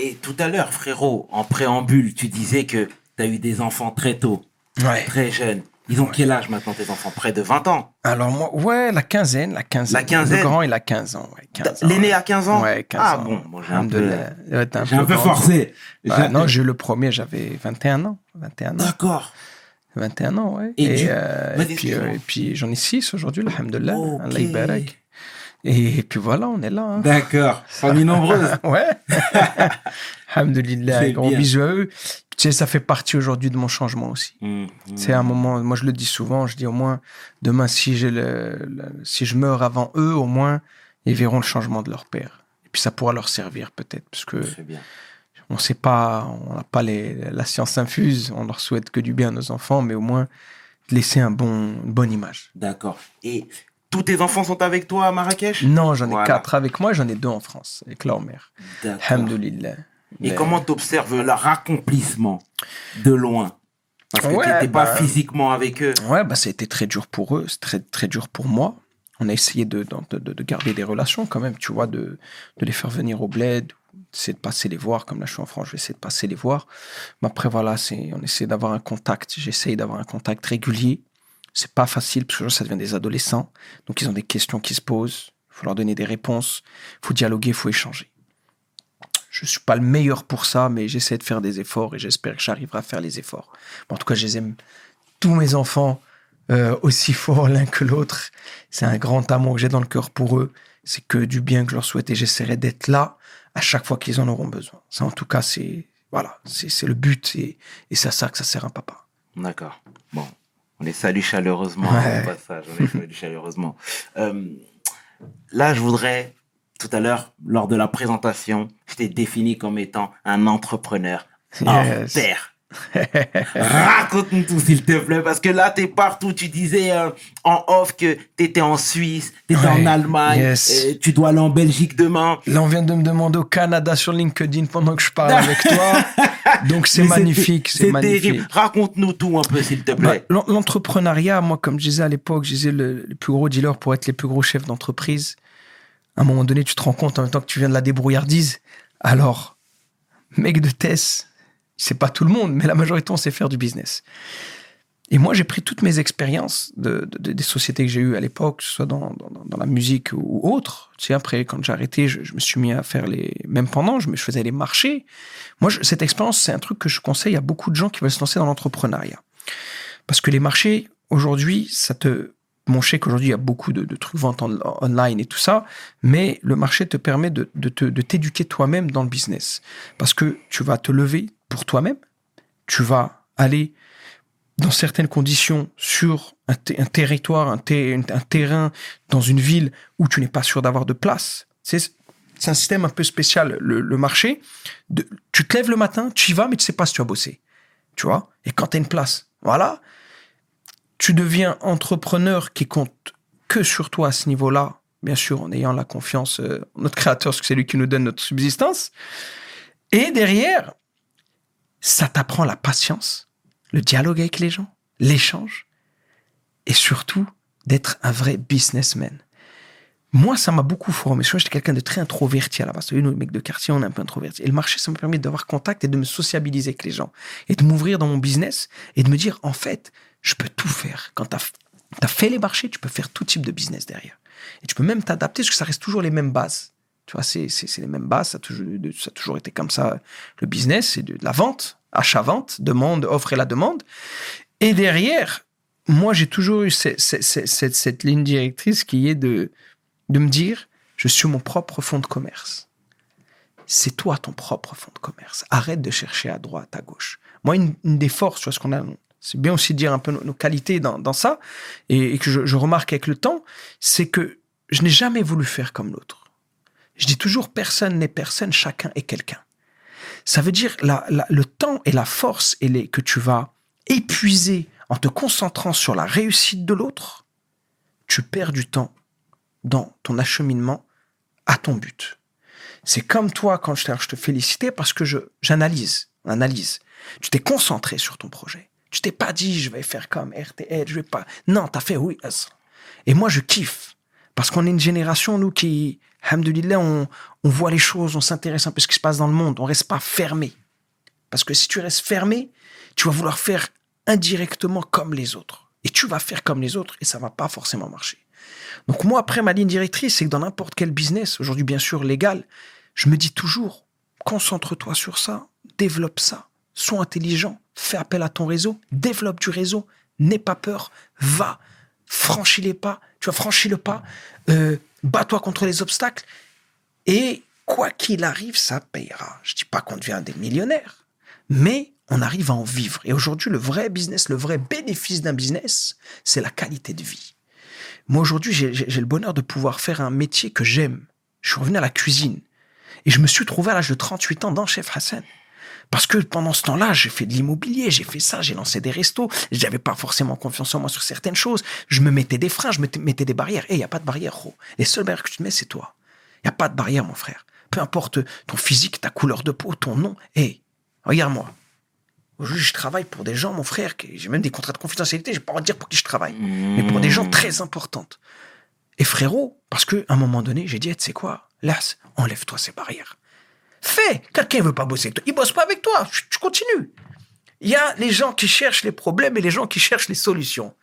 Et tout à l'heure, frérot, en préambule, tu disais que tu as eu des enfants très tôt, Ouais. très jeunes. Ils ont quel âge maintenant, tes enfants? Près de 20 ans. Alors moi, ouais, la quinzaine, la quinzaine. La quinzaine? Le grand, il a 15 ans, ouais. 15 ans, L'aîné ouais. a 15 ans? Ouais, 15 Ah ans. bon, bon j'ai un peu, Alhamdoulilah. Ouais, un peu grand. forcé. J'ai- non, j'ai eu le premier, j'avais 21 ans. 21 ans. D'accord. 21 ans, ouais. Et Et, du- euh, Vas-y, et puis, euh, puis j'en ai 6 aujourd'hui, alhamdoulilah. Ok. Allah yabarak. Et puis voilà, on est là. hein. D'accord. Famille nombreuse. Ouais. Alhamdulillah, C'est gros bisous à eux. Sais, ça fait partie aujourd'hui de mon changement aussi. Mmh, mmh. C'est un moment, moi je le dis souvent, je dis au moins, demain, si, j'ai le, le- si je meurs avant eux, au moins, ils verront le changement de leur père. Et puis ça pourra leur servir peut-être, parce que bien. on sait pas, on n'a pas les, la science infuse, on leur souhaite que du bien à nos enfants, mais au moins laisser un bon, une bonne image. D'accord. Et tous tes enfants sont avec toi à Marrakech? Non, j'en ai Voilà. quatre avec moi, j'en ai deux en France, avec leur mère. D'accord. Et comment t'observes leur accomplissement de loin? Parce que Ouais, tu n'étais pas bah- physiquement avec eux. Ouais, bah, ça a été très dur pour eux, c'est très, très dur pour moi. On a essayé de, de, de- de garder des relations quand même, tu vois, de, de les faire venir au bled, d'essayer de passer les voir. Comme là, je suis en France, je vais essayer de passer les voir. Mais après, voilà, c'est, on essaie d'avoir un contact. J'essaye d'avoir un contact régulier. C'est pas facile parce que ça devient des adolescents. Donc, ils ont des questions qui se posent. Il faut leur donner des réponses. Il faut dialoguer, il faut échanger. Je suis pas le meilleur pour ça, mais j'essaie de faire des efforts et j'espère que j'arriverai à faire les efforts. Bon, en tout cas, je les aime tous mes enfants euh, aussi forts l'un que l'autre. C'est un grand amour que j'ai dans le cœur pour eux. C'est que du bien que je leur souhaite et j'essaierai d'être là à chaque fois qu'ils en auront besoin. Ça, en tout cas, c'est voilà, c'est c'est le but et, et c'est à ça que ça sert un papa. D'accord. Bon, on les salue chaleureusement Ouais. au passage. On les salue chaleureusement. Euh, là, je voudrais, tout à l'heure, lors de la présentation, je t'ai défini comme étant un entrepreneur Yes. Raconte-nous tout, s'il te plaît, parce que là, t'es partout. Tu disais euh, en off que t'étais en Suisse, t'étais Ouais. en Allemagne, Yes. euh, tu dois aller en Belgique demain. Là, on vient de me demander au Canada sur LinkedIn pendant que je parle avec toi. Donc, c'est magnifique. C'est magnifique. Raconte-nous tout un peu, s'il te Bah, plaît. l'en- L'entrepreneuriat, moi, comme je disais à l'époque, je disais le, les plus gros dealers pour être les plus gros chefs d'entreprise. À un moment donné, tu te rends compte en même temps que tu viens de la débrouillardise. Alors, mec de Tess, c'est pas tout le monde, mais la majorité, on sait faire du business. Et moi, j'ai pris toutes mes expériences de, de- de- des sociétés que j'ai eues à l'époque, que ce soit dans, la musique ou autre. Tu sais, après, quand j'ai arrêté, je, me suis mis à faire les. Même pendant, je, me, je faisais les marchés. Moi, cette expérience, c'est un truc que je conseille à beaucoup de gens qui veulent se lancer dans l'entrepreneuriat. Parce que les marchés, aujourd'hui, ça te. Bon, je sais qu'aujourd'hui, il y a beaucoup de, trucs vente en- online et tout ça, mais le marché te permet de, te- t'éduquer toi-même dans le business. Parce que tu vas te lever pour toi-même, tu vas aller dans certaines conditions sur un, te- un territoire, un, te- un terrain, dans une ville où tu n'es pas sûr d'avoir de place. C'est c'est un système un peu spécial, le, marché. Tu te lèves le matin, tu y vas, mais tu sais pas si tu vas bosser. Tu vois? Et quand tu as une place, voilà, tu deviens entrepreneur qui compte que sur toi à ce niveau-là, bien sûr, en ayant la confiance euh, notre créateur, parce que c'est lui qui nous donne notre subsistance. Et derrière, ça t'apprend la patience, le dialogue avec les gens, l'échange, et surtout d'être un vrai businessman. Moi, ça m'a beaucoup formé. Moi, J'étais quelqu'un de très introverti à la base. Vous nous, les mecs de quartier, on est un peu introverti. Et le marché, ça m'a permis d'avoir contact et de me sociabiliser avec les gens. Et de m'ouvrir dans mon business et de me dire, en fait, je peux tout faire. Quand tu as, fait les marchés, tu peux faire tout type de business derrière. Et tu peux même t'adapter parce que ça reste toujours les mêmes bases. Tu vois, c'est les mêmes bases. Ça a, toujours, été comme ça. Le business, c'est de la vente, achat-vente, demande, offre et la demande. Et derrière, moi, j'ai toujours eu cette, cette, cette- cette ligne directrice qui est de, de me dire, je suis mon propre fonds de commerce. c'est toi ton propre fonds de commerce. Arrête de chercher à droite, à gauche. Moi, une, une des forces, tu vois, ce qu'on a, c'est bien aussi de dire un peu nos, qualités dans, dans ça, et, que je, je remarque avec le temps, c'est que je n'ai jamais voulu faire comme l'autre. Je dis toujours, personne n'est personne, chacun est quelqu'un. Ça veut dire la, la- le temps et la force et les, que tu vas épuiser en te concentrant sur la réussite de l'autre, tu perds du temps dans ton acheminement à ton but. C'est comme toi quand je, je te félicitais parce que j'analyse, analyse. Tu t'es concentré sur ton projet. Tu t'es pas dit je vais faire comme RTL, je vais pas. Non, t'as fait oui. Et moi je kiffe parce qu'on est une génération nous qui, alhamdoulilah, on, on voit les choses, on s'intéresse un peu à ce qui se passe dans le monde. On reste pas fermé. Parce que si tu restes fermé, tu vas vouloir faire indirectement comme les autres. Et tu vas faire comme les autres et ça va pas forcément marcher. Donc moi, après, ma ligne directrice, c'est que dans n'importe quel business, aujourd'hui bien sûr légal, je me dis toujours, concentre-toi sur ça, développe ça, sois intelligent, fais appel à ton réseau, développe du réseau, n'aie pas peur, va, franchis les pas, tu vois, franchis le pas, euh, bats-toi contre les obstacles, et quoi qu'il arrive, ça payera. Je dis pas qu'on devient des millionnaires, mais on arrive à en vivre. Et aujourd'hui, le vrai business, le vrai bénéfice d'un business, c'est la qualité de vie. Moi, aujourd'hui, j'ai le bonheur de pouvoir faire un métier que j'aime. Je suis revenu à la cuisine. Et je me suis trouvé à l'âge de 38 ans dans Chef Hassan. Parce que pendant ce temps-là, j'ai fait de l'immobilier, j'ai fait ça, j'ai lancé des restos, j'avais pas forcément confiance en moi sur certaines choses. Je me mettais des freins, je me mettais des barrières. Et il y a pas de barrière, gros. Les seules barrières que tu te mets, c'est toi. Il y a pas de barrière, mon frère. Peu importe ton physique, ta couleur de peau, ton nom. Hé, regarde-moi. Aujourd'hui, je travaille pour des gens, mon frère, j'ai même des contrats de confidentialité, je vais pas en dire pour qui je travaille mais pour des gens très importantes. Et frérot, parce que à un moment donné, j'ai dit, Eh, tu sais quoi, Las, enlève-toi ces barrières. Fais. Quelqu'un veut pas bosser il bosse pas avec toi. Tu, continues. Il y a les gens qui cherchent les problèmes et les gens qui cherchent les solutions.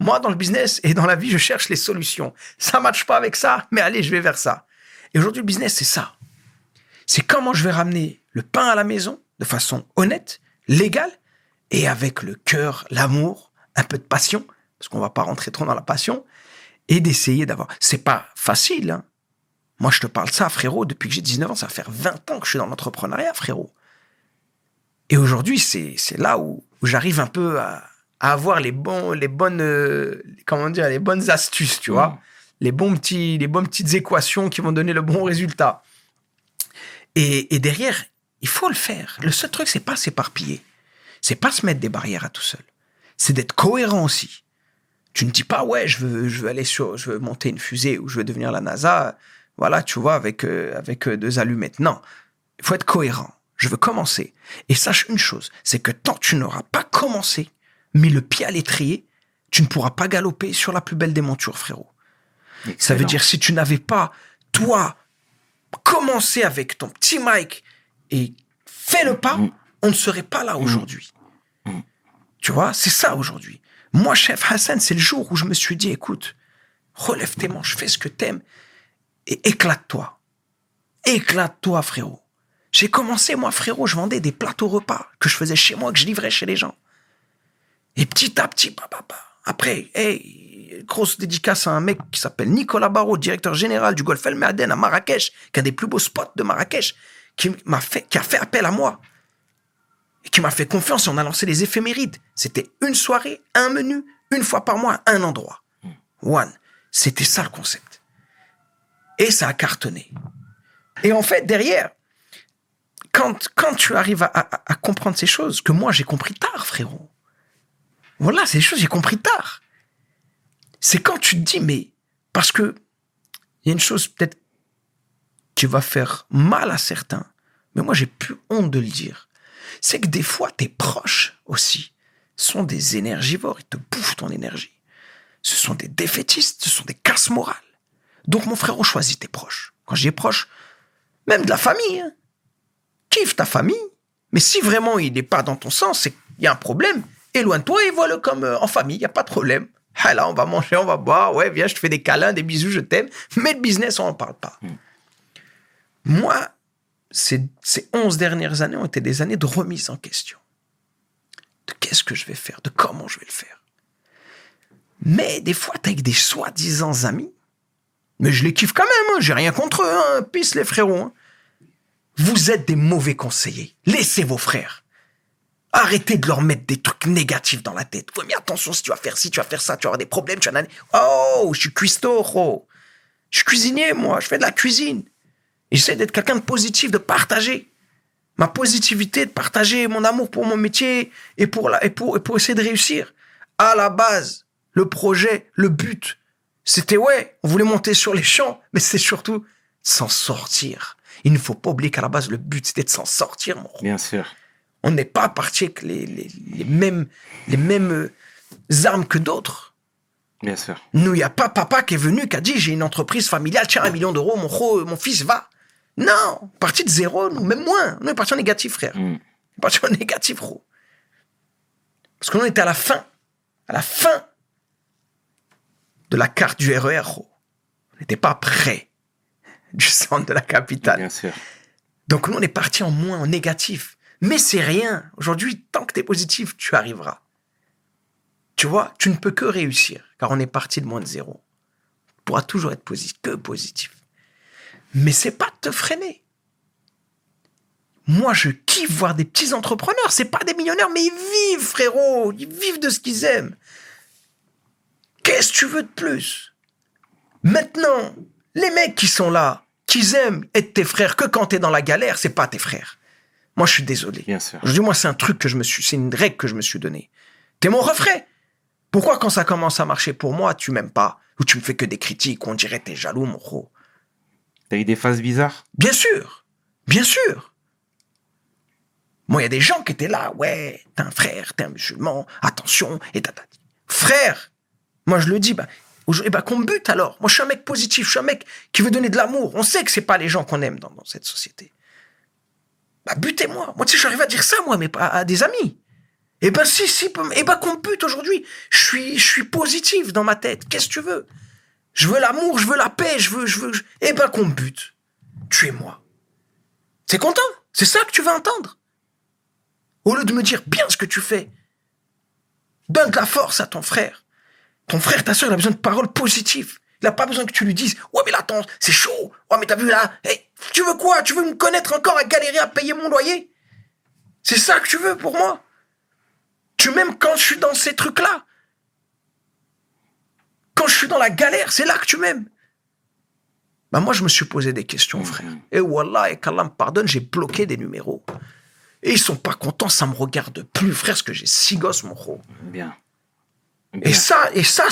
Moi, dans le business et dans la vie, je cherche les solutions. Ça matche pas avec ça, mais allez, je vais vers ça. Et aujourd'hui, le business, c'est ça. C'est comment je vais ramener le pain à la maison de façon honnête, légale et avec le cœur, l'amour, un peu de passion, parce qu'on va pas rentrer trop dans la passion, et d'essayer d'avoir. C'est pas facile. Hein. Moi, je te parle ça, frérot, depuis que j'ai 19 ans, ça va faire 20 ans que je suis dans l'entrepreneuriat, frérot. Et aujourd'hui, c'est c'est là où, où j'arrive un peu à, à avoir les bons, les bonnes, euh, comment dire, les bonnes astuces, tu vois, les bons petits, les bonnes petites équations qui vont donner le bon résultat. Et, et derrière, il faut le faire. Le seul truc, c'est pas s'éparpiller. C'est pas se mettre des barrières à tout seul. C'est d'être cohérent aussi. Tu ne dis pas, ouais, je veux, je veux aller sur, je veux monter une fusée ou je veux devenir la NASA. Voilà, tu vois, avec, euh, avec euh, deux allumettes. Non. Il faut être cohérent. Je veux commencer. Et sache une chose, c'est que tant que tu n'auras pas commencé, mis le pied à l'étrier, tu ne pourras pas galoper sur la plus belle des montures, frérot. Ça veut dire si tu n'avais pas, toi, commencé avec ton petit mic et fait le pas, on ne serait pas là aujourd'hui. Tu vois, c'est ça aujourd'hui. Moi, chef Hassan, c'est le jour où je me suis dit, écoute, relève tes manches, fais ce que t'aimes et éclate-toi. Éclate-toi, frérot. J'ai commencé, moi, frérot, je vendais des plateaux repas que je faisais chez moi, que je livrais chez les gens. Et petit à petit, papa. Après, hey, grosse dédicace à un mec qui s'appelle Nicolas Barrault, directeur général du Golf El Meaden à Marrakech, qui a des plus beaux spots de Marrakech, qui m'a fait, qui a fait appel à moi. Et qui m'a fait confiance et on a lancé les éphémérides. C'était une soirée, un menu, une fois par mois, un endroit. One. C'était ça le concept. Et ça a cartonné. Et en fait, derrière, quand, quand tu arrives à, comprendre ces choses, que moi j'ai compris tard, frérot. Voilà, c'est des choses que j'ai compris tard. C'est quand tu te dis, mais parce que il y a une chose peut-être qui va faire mal à certains, mais moi j'ai plus honte de le dire. C'est que des fois tes proches aussi sont des énergivores, ils te bouffent ton énergie. Ce sont des défaitistes, ce sont des casses morales. Donc mon frère, on choisit tes proches. Quand j'ai proche, même de la famille, hein. kiffe ta famille. Mais si vraiment il n'est pas dans ton sens, c'est qu'il y a un problème, éloigne-toi et vois-le comme euh, en famille, il n'y a pas de problème. Ah là, on va manger, on va boire, ouais, viens, je te fais des câlins, des bisous, je t'aime. Mais le business, on n'en parle pas. Moi, ces, ces 11 dernières années ont été des années de remise en question. De qu'est-ce que je vais faire, de comment je vais le faire. Mais des fois, t'es avec des soi-disant amis. Mais je les kiffe quand même, hein, j'ai rien contre eux, hein, pisse les frérots. hein. Vous êtes des mauvais conseillers. Laissez vos frères. Arrêtez de leur mettre des trucs négatifs dans la tête. Ouais, mais attention, si tu vas faire ci, tu vas faire ça, tu vas avoir des problèmes, tu vas... Oh, je suis cuistot, oh. Je suis cuisinier, moi. Je fais de la cuisine. J'essaie d'être quelqu'un de positif, de partager. Ma positivité, de partager mon amour pour mon métier et pour, la, et pour, et pour essayer de réussir. À la base, le projet, le but, c'était ouais, on voulait monter sur les champs, mais c'est surtout s'en sortir. Il ne faut pas oublier qu'à la base, le but, c'était de s'en sortir, mon Bien sûr. on n'est pas parti avec les, les, les mêmes, les mêmes euh, armes que d'autres. Bien sûr. Nous, il n'y a pas papa qui est venu, qui a dit j'ai une entreprise familiale, tiens, un million d'euros, mon, mon fils va. Non, parti de zéro, nous, même moins. Nous, on est parti en négatif, frère. Mm. On est parti en négatif, gros. Parce que nous, on était à la fin, à la fin de la carte du RER, gros. On n'était pas près du centre de la capitale. Bien sûr. Donc nous, on est parti en moins, en négatif. Mais c'est rien. Aujourd'hui, tant que tu es positif, tu arriveras. Tu vois, tu ne peux que réussir, car on est parti de moins de zéro. Tu pourras toujours être positif, que positif. Mais c'est pas de te freiner. Moi, je kiffe voir des petits entrepreneurs. C'est pas des millionnaires, mais ils vivent, frérot. Ils vivent de ce qu'ils aiment. Qu'est-ce que tu veux de plus? Maintenant, les mecs qui sont là, qu'ils aiment être tes frères que quand t'es dans la galère, c'est pas tes frères. Moi, je suis désolé. Bien sûr. Je dis, moi, c'est un truc que je me suis, c'est une règle que je me suis donnée. T'es mon refrain. Pourquoi quand ça commence à marcher pour moi, tu m'aimes pas? Ou tu me fais que des critiques, on dirait t'es jaloux, mon gros T'as eu des phases bizarres? Bien sûr, bien sûr. Moi, il y a des gens qui étaient là, ouais, t'es un frère, t'es un musulman, attention, et tata. Frère, moi je le dis, bah, aujourd'hui, bah, qu'on me bute alors. Moi, je suis un mec positif, je suis un mec qui veut donner de l'amour. On sait que c'est pas les gens qu'on aime dans, cette société. Bah, butez-moi. Moi, tu sais, j'arrive à dire ça, moi, mais pas à des amis. Eh ben, si, si, eh ben, qu'on me bute aujourd'hui. Je suis, je suis positif dans ma tête. Qu'est-ce que tu veux? Je veux l'amour, je veux la paix, je veux, je veux, eh ben, qu'on me bute. Tuez-moi. C'est content? C'est ça que tu veux entendre? Au lieu de me dire bien ce que tu fais, donne de la force à ton frère. Ton frère, ta soeur, il a besoin de paroles positives. Il n'a pas besoin que tu lui dises Ouais, mais là, attends, c'est chaud. Ouais, mais t'as vu là hey, Tu veux quoi? Tu veux me connaître encore à galérer à payer mon loyer? C'est ça que tu veux pour moi? Tu m'aimes quand je suis dans ces trucs-là? Quand je suis dans la galère, c'est là que tu m'aimes. Bah, moi, je me suis posé des questions, frère. Et voilà, et qu'Allah me pardonne, j'ai bloqué des numéros. Et ils sont pas contents, ça me regarde plus, frère, parce que j'ai six gosses, mon gros. Bien. Et ça, et ça,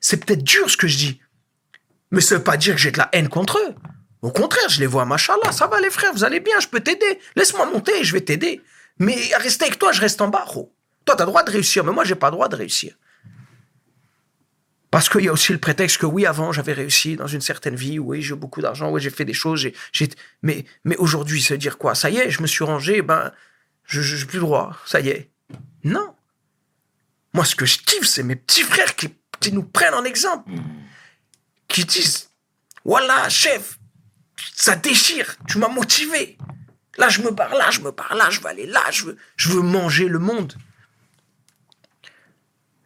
c'est peut-être dur ce que je dis, mais ça veut pas dire que j'ai de la haine contre eux. Au contraire, je les vois, machallah, ça va les frères, vous allez bien, je peux t'aider. Laisse-moi monter, je vais t'aider. Mais à rester avec toi, je reste en bas, gros. Toi, t'as le droit de réussir, mais moi, j'ai pas le droit de réussir. Parce qu'il y a aussi le prétexte que oui, avant, j'avais réussi dans une certaine vie, oui, j'ai eu beaucoup d'argent, oui, j'ai fait des choses, mais, mais aujourd'hui, ça veut dire quoi? Ça y est, je me suis rangé, ben, je j'ai plus le droit, ça y est. Non. Moi, ce que je kiffe, c'est mes petits frères qui, qui nous prennent en exemple. Qui disent Voilà, chef, ça déchire, tu m'as motivé. Là, je me barre, là, je me barre, là, je veux aller là, je veux, je veux manger le monde.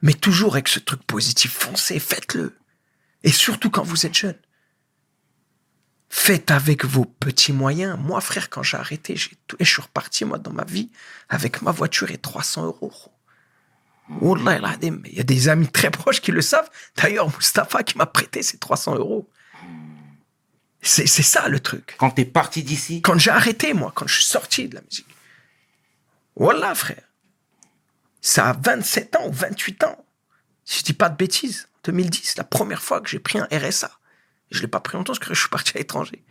Mais toujours avec ce truc positif, foncez, faites-le. Et surtout quand vous êtes jeune. Faites avec vos petits moyens. Moi, frère, quand j'ai arrêté, j'ai tout, et je suis reparti, moi, dans ma vie, avec ma voiture et 300 euros. Wallah. Il y a des amis très proches qui le savent. D'ailleurs, Mustapha qui m'a prêté ces 300 euros. C'est c'est ça le truc. Quand t'es parti d'ici, Quand j'ai arrêté, moi, quand je suis sorti de la musique. Wallah, frère. Ça a 27 ans ou 28 ans. Si je dis pas de bêtises. 2010, la première fois que j'ai pris un RSA. Je l'ai pas pris longtemps parce que je suis parti à l'étranger.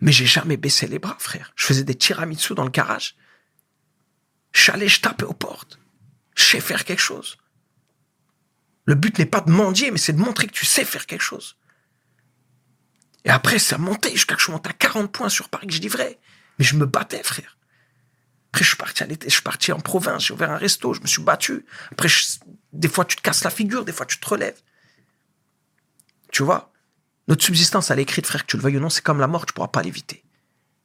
Mais j'ai jamais baissé les bras, frère. Je faisais des tiramisu dans le garage. J'allais, je tapais aux portes. Je sais faire quelque chose. Le but n'est pas de mendier, mais c'est de montrer que tu sais faire quelque chose. Et après, ça montait jusqu'à que je monte à 40 points sur Paris que je livrais. Mais je me battais, frère. Après, je suis parti à l'été, je suis parti en province, j'ai ouvert un resto, je me suis battu. Après, des fois, tu te casses la figure, des fois, tu te relèves. Tu vois, notre subsistance, elle est écrite, frère, que tu le veuilles ou non, c'est comme la mort, tu pourras pas l'éviter.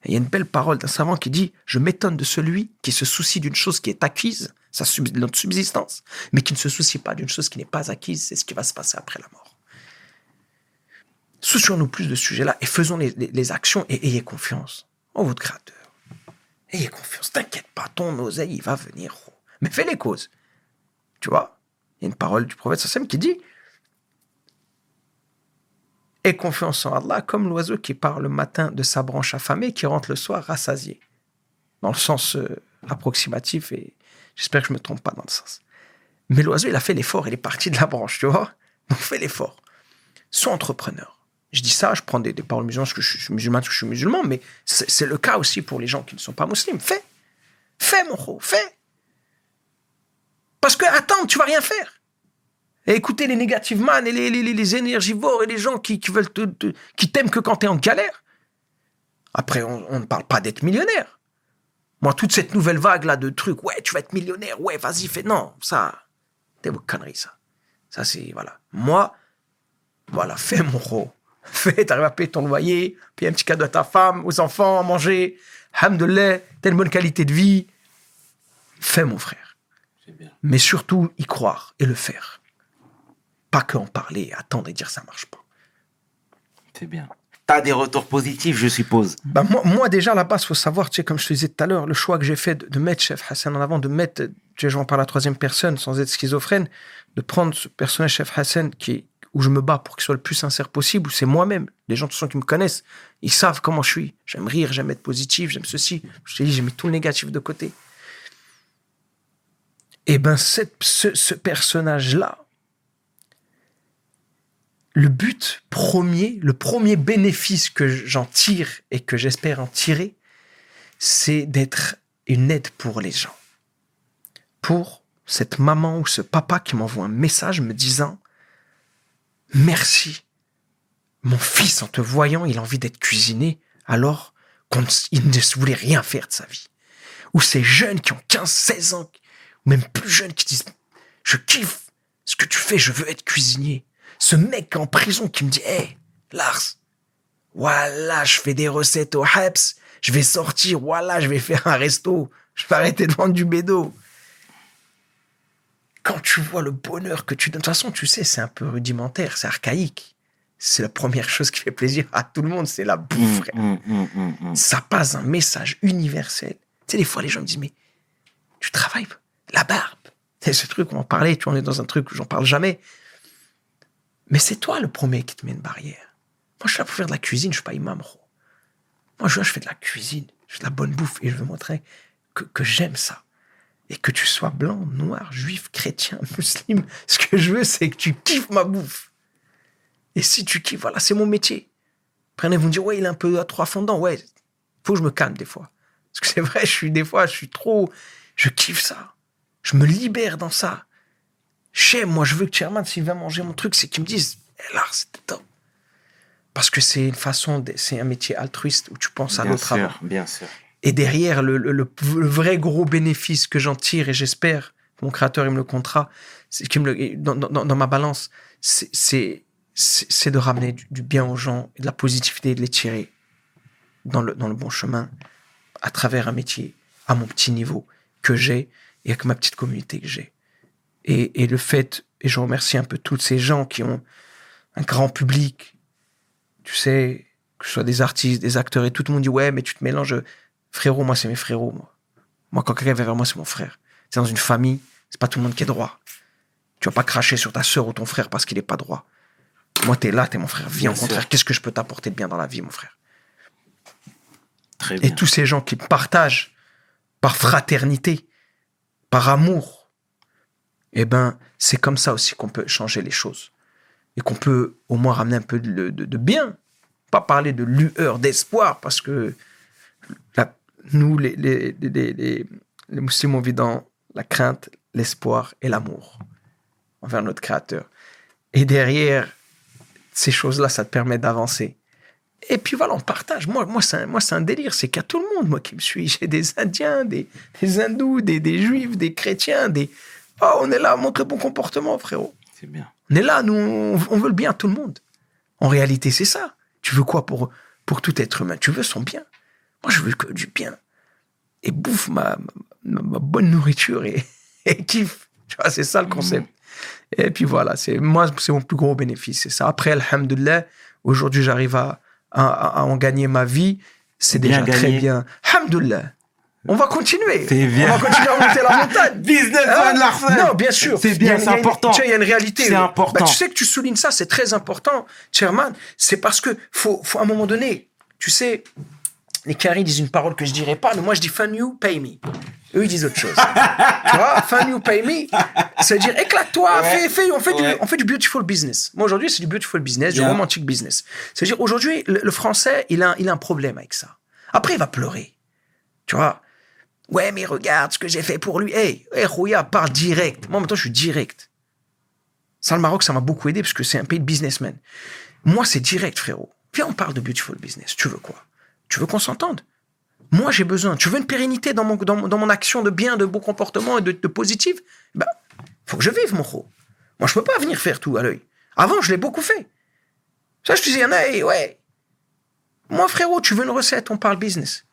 Il y a une belle parole d'un savant qui dit Je m'étonne de celui qui se soucie d'une chose qui est acquise, sa notre subsistance, mais qui ne se soucie pas d'une chose qui n'est pas acquise, c'est ce qui va se passer après la mort. Soucions-nous plus de ce sujet-là et faisons les, actions et ayez confiance en votre créateur. Ayez confiance. T'inquiète pas, ton oseille, il va venir. gros. Mais fais les causes. Tu vois Il y a une parole du prophète Sassem qui dit Aie confiance en Allah comme l'oiseau qui part le matin de sa branche affamée et qui rentre le soir rassasié. Dans le sens euh, approximatif et j'espère que je me trompe pas dans le sens. Mais l'oiseau, il a fait l'effort, il est parti de la branche, tu vois Donc fais l'effort. Sois entrepreneur. Je dis ça, je prends des, des paroles musulmanes parce que je suis musulman, parce que je suis musulman, mais c'est le cas aussi pour les gens qui ne sont pas musulmans. Fais. Fais, mon gros, fais. Parce que, attends, tu vas rien faire. Et écouter les négative man et les, les, les- les énergivores et les gens qui, qui veulent te, te- qui t'aiment que quand t'es en galère. Après, on, on ne parle pas d'être millionnaire. Moi, toute cette nouvelle vague là de trucs, ouais, tu vas être millionnaire, ouais, vas-y, fais. Non, ça, c'est vos conneries, ça. Ça, c'est, voilà. Moi, voilà, fais mon gros. Fais, t'arrives à payer ton loyer, payer un petit cadeau à ta femme, aux enfants, à manger. Hamdoulah, t'as une bonne qualité de vie. Fais, mon frère. Bien. Mais surtout, y croire et le faire. Pas que en parler, attendre et dire ça marche pas. C'est bien. T'as des retours positifs, je suppose. Bah, moi, moi, déjà, à la base, faut savoir, tu sais, comme je te disais tout à l'heure, le choix que j'ai fait de, de mettre Chef Hassan en avant, de mettre, tu sais, j'en parle à la troisième personne sans être schizophrène, de prendre ce personnage Chef Hassan qui est, où je me bats pour qu'il soit le plus sincère possible, où c'est moi-même. Les gens, de toute façon, qui me connaissent, ils savent comment je suis. J'aime rire, j'aime être positif, j'aime ceci. Je te dis, j'ai mis tout le négatif de côté. Et ben, cette- ce, ce personnage-là, le but premier, le premier bénéfice que j'en tire et que j'espère en tirer, c'est d'être une aide pour les gens. Pour cette maman ou ce papa qui m'envoie un message me disant Merci. Mon fils, en te voyant, il a envie d'être cuisiné alors qu'il ne voulait rien faire de sa vie. Ou ces jeunes qui ont 15, 16 ans, ou même plus jeunes qui disent Je kiffe ce que tu fais, je veux être cuisinier. Ce mec en prison qui me dit Hé, Lars, voilà, je fais des recettes au Haps, je vais sortir, voilà, je vais faire un resto, je vais arrêter de vendre du bédo. Quand tu vois le bonheur que tu donnes, de toute façon, tu sais, c'est un peu rudimentaire, c'est archaïque. C'est la première chose qui fait plaisir à tout le monde, c'est la bouffe, frère hum, hum, hum. ça passe un message universel. Tu sais, des fois, les gens me disent, mais tu travailles, la barbe. C'est ce truc, on en parlait, tu vois, on est dans un truc où j'en parle jamais. Mais c'est toi le premier qui te met une barrière. Moi, je suis là pour faire de la cuisine, je suis pas imam. Moi, je, je fais de la cuisine, je fais de la bonne bouffe et je veux montrer que, que j'aime ça. Et que tu sois blanc, noir, juif, chrétien, musulman, ce que je veux, c'est que tu kiffes ma bouffe. Et si tu kiffes, voilà, c'est mon métier. Prenez, vous me dire, ouais, il est un peu à trois fondants. Ouais, faut que je me calme des fois. Parce que c'est vrai, je suis des fois, je suis trop. Je kiffe ça. Je me libère dans ça. J'aime, moi, je veux que Chairman, s'il va manger mon truc, c'est qu'il me dise, eh, là, c'était top. Parce que c'est une façon, c'est un métier altruiste où tu penses à l'autre avant. bien sûr. Et derrière, le, le- le- le vrai gros bénéfice que j'en tire, et j'espère que mon créateur il me le qu'il me le, dans, dans- dans ma balance, c'est- c'est c'est c'est de ramener du, du bien aux gens, et de la positivité, et de les tirer dans le, dans le bon chemin, à travers un métier, à mon petit niveau que j'ai, et avec ma petite communauté que j'ai. Et, et le fait, et je remercie un peu tous ces gens qui ont un grand public, tu sais, que ce soit des artistes, des acteurs, et tout le monde dit, ouais, mais tu te mélanges. Frérot, moi, c'est mes frérots, moi. Moi, quand quelqu'un vient vers moi, c'est mon frère. C'est dans une famille, c'est pas tout le monde qui est droit. Tu vas pas cracher sur ta sœur ou ton frère parce qu'il est pas droit. Moi, t'es là, t'es mon frère. Viens, au contraire, qu'est-ce que je peux t'apporter de bien dans la vie, mon frère? Très bien. Et tous ces gens qui partagent par fraternité, par amour, eh ben, c'est comme ça aussi qu'on peut changer les choses. Et qu'on peut au moins ramener un peu de, bien. Pas parler de lueur, d'espoir, parce que nous, les, les, les, musulmans, on vit dans la crainte, l'espoir et l'amour envers notre Créateur. Et derrière ces choses-là, ça te permet d'avancer. Et puis voilà, on partage. Moi, moi c'est un, délire. C'est qu'à tout le monde, moi qui me suis. J'ai des Indiens, des, Hindous, des Juifs, des chrétiens, des. Oh, on est là, montre bon comportement, frérot. C'est bien. On est là, nous, on, veut le bien à tout le monde. En réalité, c'est ça. Tu veux quoi pour, pour tout être humain? Tu veux son bien. Moi, je veux que du bien. Et bouffe ma, ma, ma bonne nourriture et, et kiffe. Tu vois, c'est ça le concept. Et puis voilà, c'est moi, c'est mon plus gros bénéfice. C'est ça. Après, alhamdoulilah, Aujourd'hui, j'arrive à, à, à en gagner ma vie. C'est déjà très bien. Hamdoullah. On va continuer. C'est bien. On va continuer à monter la montagne. Businessman Hein Larsen. Non, bien sûr. C'est bien, c'est important. Tu sais, il y a une réalité. C'est important. Bah, tu sais que tu soulignes ça, c'est très important, Chairman. C'est parce que faut, faut à un moment donné, tu sais, les caries disent une parole que je dirais pas, mais moi je dis fun you, pay me. Eux ils disent autre chose. tu vois, fun you, pay me, c'est-à-dire éclate-toi, Ouais. fais, fais, on fait, Ouais. du, on fait du beautiful business. Moi aujourd'hui c'est du beautiful business, du romantic business. C'est-à-dire aujourd'hui le, le français il a, il a un problème avec ça. Après il va pleurer. Tu vois, Ouais, mais regarde ce que j'ai fait pour lui. Hey, hey, Rouya, parle direct. Moi, maintenant, je suis direct. Ça, le Maroc, ça m'a beaucoup aidé parce que c'est un pays de businessmen. Moi, c'est direct, frérot. Viens, on parle de beautiful business. Tu veux quoi? Tu veux qu'on s'entende? Moi, j'ai besoin. Tu veux une pérennité dans mon, dans, dans mon action de bien, de bon comportement et de, de positif? Bah, faut que je vive, mon gros. Moi, je peux pas venir faire tout à l'œil. Avant, je l'ai beaucoup fait. Ça, je te dis, il y en a, hey, ouais. Moi, frérot, tu veux une recette, on parle business.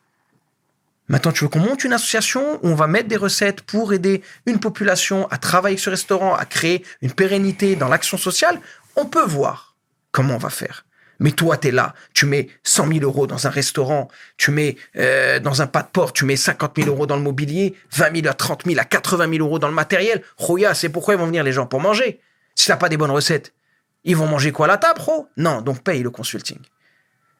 Maintenant, tu veux qu'on monte une association où on va mettre des recettes pour aider une population à travailler sur ce restaurant, à créer une pérennité dans l'action sociale? On peut voir comment on va faire. Mais toi, tu es là, tu mets 100 000 euros dans un restaurant, tu mets euh, dans un pas de porte, tu mets 50 000 euros dans le mobilier, 20 000 à 30 000 à 80 000 euros dans le matériel. Roya, c'est pourquoi ils vont venir les gens pour manger. Si t'as pas des bonnes recettes, ils vont manger quoi à la table, ro? Non, donc paye le consulting.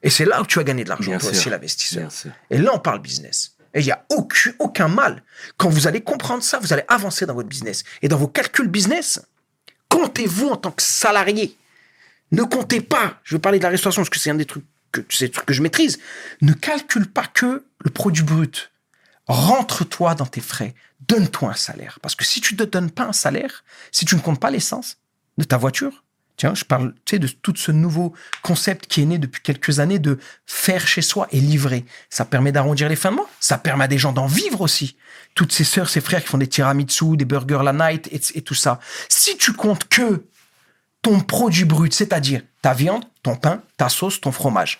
Et c'est là où tu vas gagner de l'argent, toi aussi, l'investisseur. Et là, on parle business. Et il n'y a aucun, mal. Quand vous allez comprendre ça, vous allez avancer dans votre business. Et dans vos calculs business, comptez-vous en tant que salarié. Ne comptez pas, je vais parler de la restauration parce que c'est un des trucs que, des trucs que je maîtrise. Ne calcule pas que le produit brut. Rentre-toi dans tes frais. Donne-toi un salaire. Parce que si tu ne te donnes pas un salaire, si tu ne comptes pas l'essence de ta voiture, tiens, je parle tu de tout ce nouveau concept qui est né depuis quelques années de faire chez soi et livrer. Ça permet d'arrondir les fins de mois. Ça permet à des gens d'en vivre aussi. Toutes ces sœurs, ces frères qui font des tiramisu, des burgers la night et, tout ça. Si tu comptes que ton produit brut, c'est-à-dire ta viande, ton pain, ta sauce, ton fromage,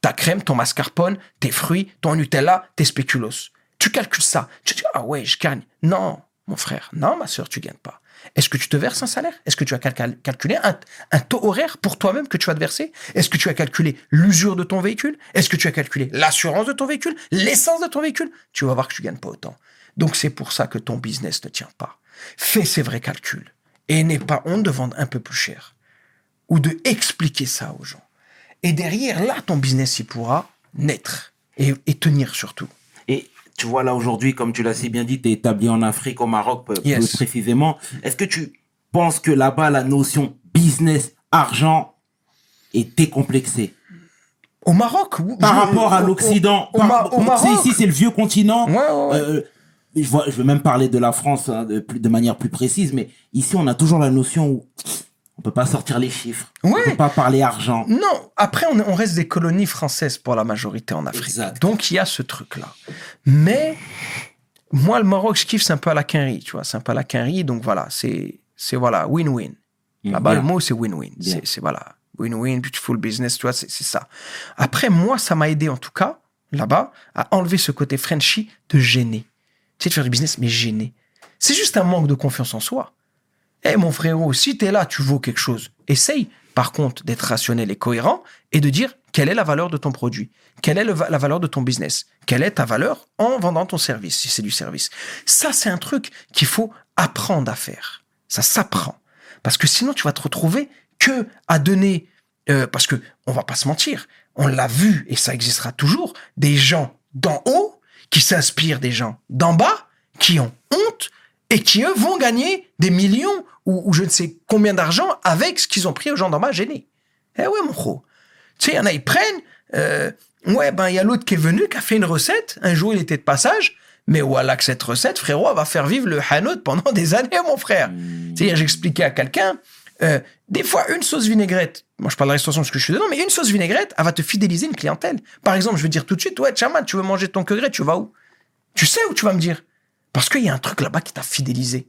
ta crème, ton mascarpone, tes fruits, ton Nutella, tes spéculoos. Tu calcules ça. Tu dis, ah ouais, je gagne. Non, mon frère, non, ma soeur, tu gagnes pas. Est-ce que tu te verses un salaire? Est-ce que tu as cal- calculé un, taux horaire pour toi-même que tu vas te verser? Est-ce que tu as calculé l'usure de ton véhicule? Est-ce que tu as calculé l'assurance de ton véhicule? L'essence de ton véhicule? Tu vas voir que tu gagnes pas autant. Donc c'est pour ça que ton business ne tient pas. Fais ces vrais calculs et n'aie pas honte de vendre un peu plus cher ou de expliquer ça aux gens. Et derrière, là, ton business, il pourra naître et tenir surtout. Tu vois, là, aujourd'hui, comme tu l'as si bien dit, tu es établi en Afrique, au Maroc, plus Yes. plus précisément. Est-ce que tu penses que là-bas, la notion business, argent est décomplexée Au Maroc Par rapport à l'Occident. Au, Par- Maroc Ici, c'est le vieux continent. Ouais, ouais, ouais. Euh, je, vois, je veux même parler de la France hein, de, de manière plus précise, mais ici, on a toujours la notion où on peut pas sortir les chiffres. Ouais. On peut pas parler argent. Non, après, on, on reste des colonies françaises pour la majorité en Afrique. Exact. Donc, il y a ce truc-là. Mais, moi, le Maroc, je kiffe, c'est un peu à la quinrie, tu vois. C'est un peu à la quinrie, donc voilà, c'est, c'est voilà, win-win. Là-bas, le mot, c'est win-win. C'est, c'est voilà, win-win, beautiful business, tu vois, c'est, c'est ça. Après, moi, ça m'a aidé, en tout cas, là-bas, à enlever ce côté Frenchy de gêner. Tu sais, de faire du business, mais gêner. C'est juste un manque de confiance en soi. Eh, mon frérot, si t'es là, tu vaux quelque chose. Essaye, par contre, d'être rationnel et cohérent et de dire quelle est la valeur de ton produit, quelle est la valeur de ton business, quelle est ta valeur en vendant ton service, si c'est du service. Ça, c'est un truc qu'il faut apprendre à faire. Ça s'apprend. Parce que sinon, tu vas te retrouver que à donner, euh, parce que on va pas se mentir, on l'a vu et ça existera toujours, des gens d'en haut qui s'inspirent des gens d'en bas, qui ont honte et qui, eux, vont gagner des millions ou, ou je ne sais combien d'argent avec ce qu'ils ont pris aux bas gênés. Eh ouais, mon gros. Tu sais, il y en a, ils prennent. euh, ouais, ben, il y a l'autre qui est venu, qui a fait une recette. Un jour, il était de passage. Mais voilà que cette recette, frérot, elle va faire vivre le hanout pendant des années, mon frère. Tu sais, j'expliquais à quelqu'un, euh, des fois, une sauce vinaigrette, moi je parle de la restauration parce que je suis dedans, mais une sauce vinaigrette, elle va te fidéliser une clientèle. Par exemple, je vais dire tout de suite, ouais, Chaman, tu veux manger ton queugret, tu vas où? Tu sais où tu vas me dire? Parce qu'il y a un truc là-bas qui t'a fidélisé.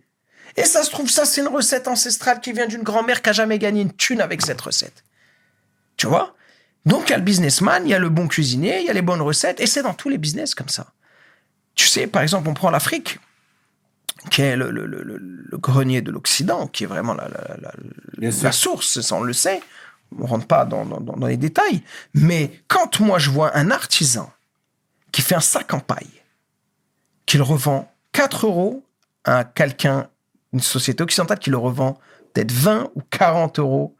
Et ça se trouve, ça, c'est une recette ancestrale qui vient d'une grand-mère qui a jamais gagné une thune avec cette recette. Tu vois? Donc, il y a le businessman, il y a le bon cuisinier, il y a les bonnes recettes, et c'est dans tous les business comme ça. Tu sais, par exemple, on prend l'Afrique, qui est le, le- le- le- le grenier de l'Occident, qui est vraiment la, la- source, ça on le sait. On rentre pas dans, dans- dans- dans les détails. Mais quand moi, je vois un artisan qui fait un sac en paille, qu'il revend 4 euros à quelqu'un, une société occidentale qui le revend peut-être 20 ou 40 euros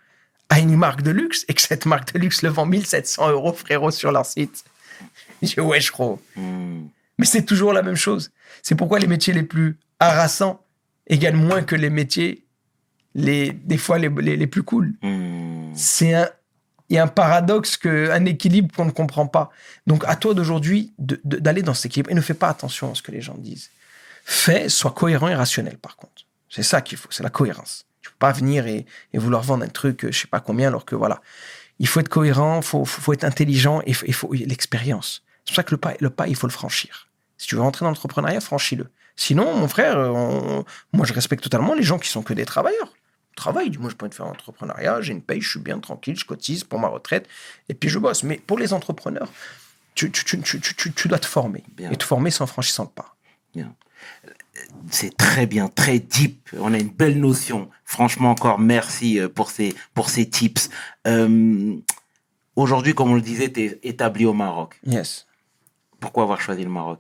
à une marque de luxe et que cette marque de luxe le vend 1700 euros, frérot, sur leur site. Je dis, ouais, je crois. Hmm. Mais c'est toujours la même chose. C'est pourquoi les métiers les plus harassants égalent moins que les métiers, les, des fois, les, les, les plus cool. Hmm. C'est un, il y a un paradoxe, que, un équilibre qu'on ne comprend pas. Donc, à toi d'aujourd'hui d'aller dans cet équilibre et ne fais pas attention à ce que les gens disent. Fais, sois cohérent et rationnel, par contre. C'est ça qu'il faut, c'est la cohérence. Tu peux pas venir et, et vouloir vendre un truc, euh, je sais pas combien, alors que voilà. Il faut être cohérent, faut, faut, faut être intelligent et il faut, l'expérience. C'est pour ça que le pas, le pas, il faut le franchir. Si tu veux rentrer dans l'entrepreneuriat, franchis-le. Sinon, mon frère, euh, on- moi, je respecte totalement les gens qui sont que des travailleurs. Travail, dis moi, je peux te faire un entrepreneuriat, j'ai une paye, je suis bien tranquille, je cotise pour ma retraite et puis je bosse. Mais pour les entrepreneurs, tu, tu, tu, tu, tu- tu- tu dois te former. Bien. Et te former sans franchissant le pas. C'est très bien, très deep. On a une belle notion. Franchement, encore merci euh, pour ces, pour ces tips. Euh, Aujourd'hui, comme on le disait, tu es établi au Maroc. Yes. Pourquoi avoir choisi le Maroc?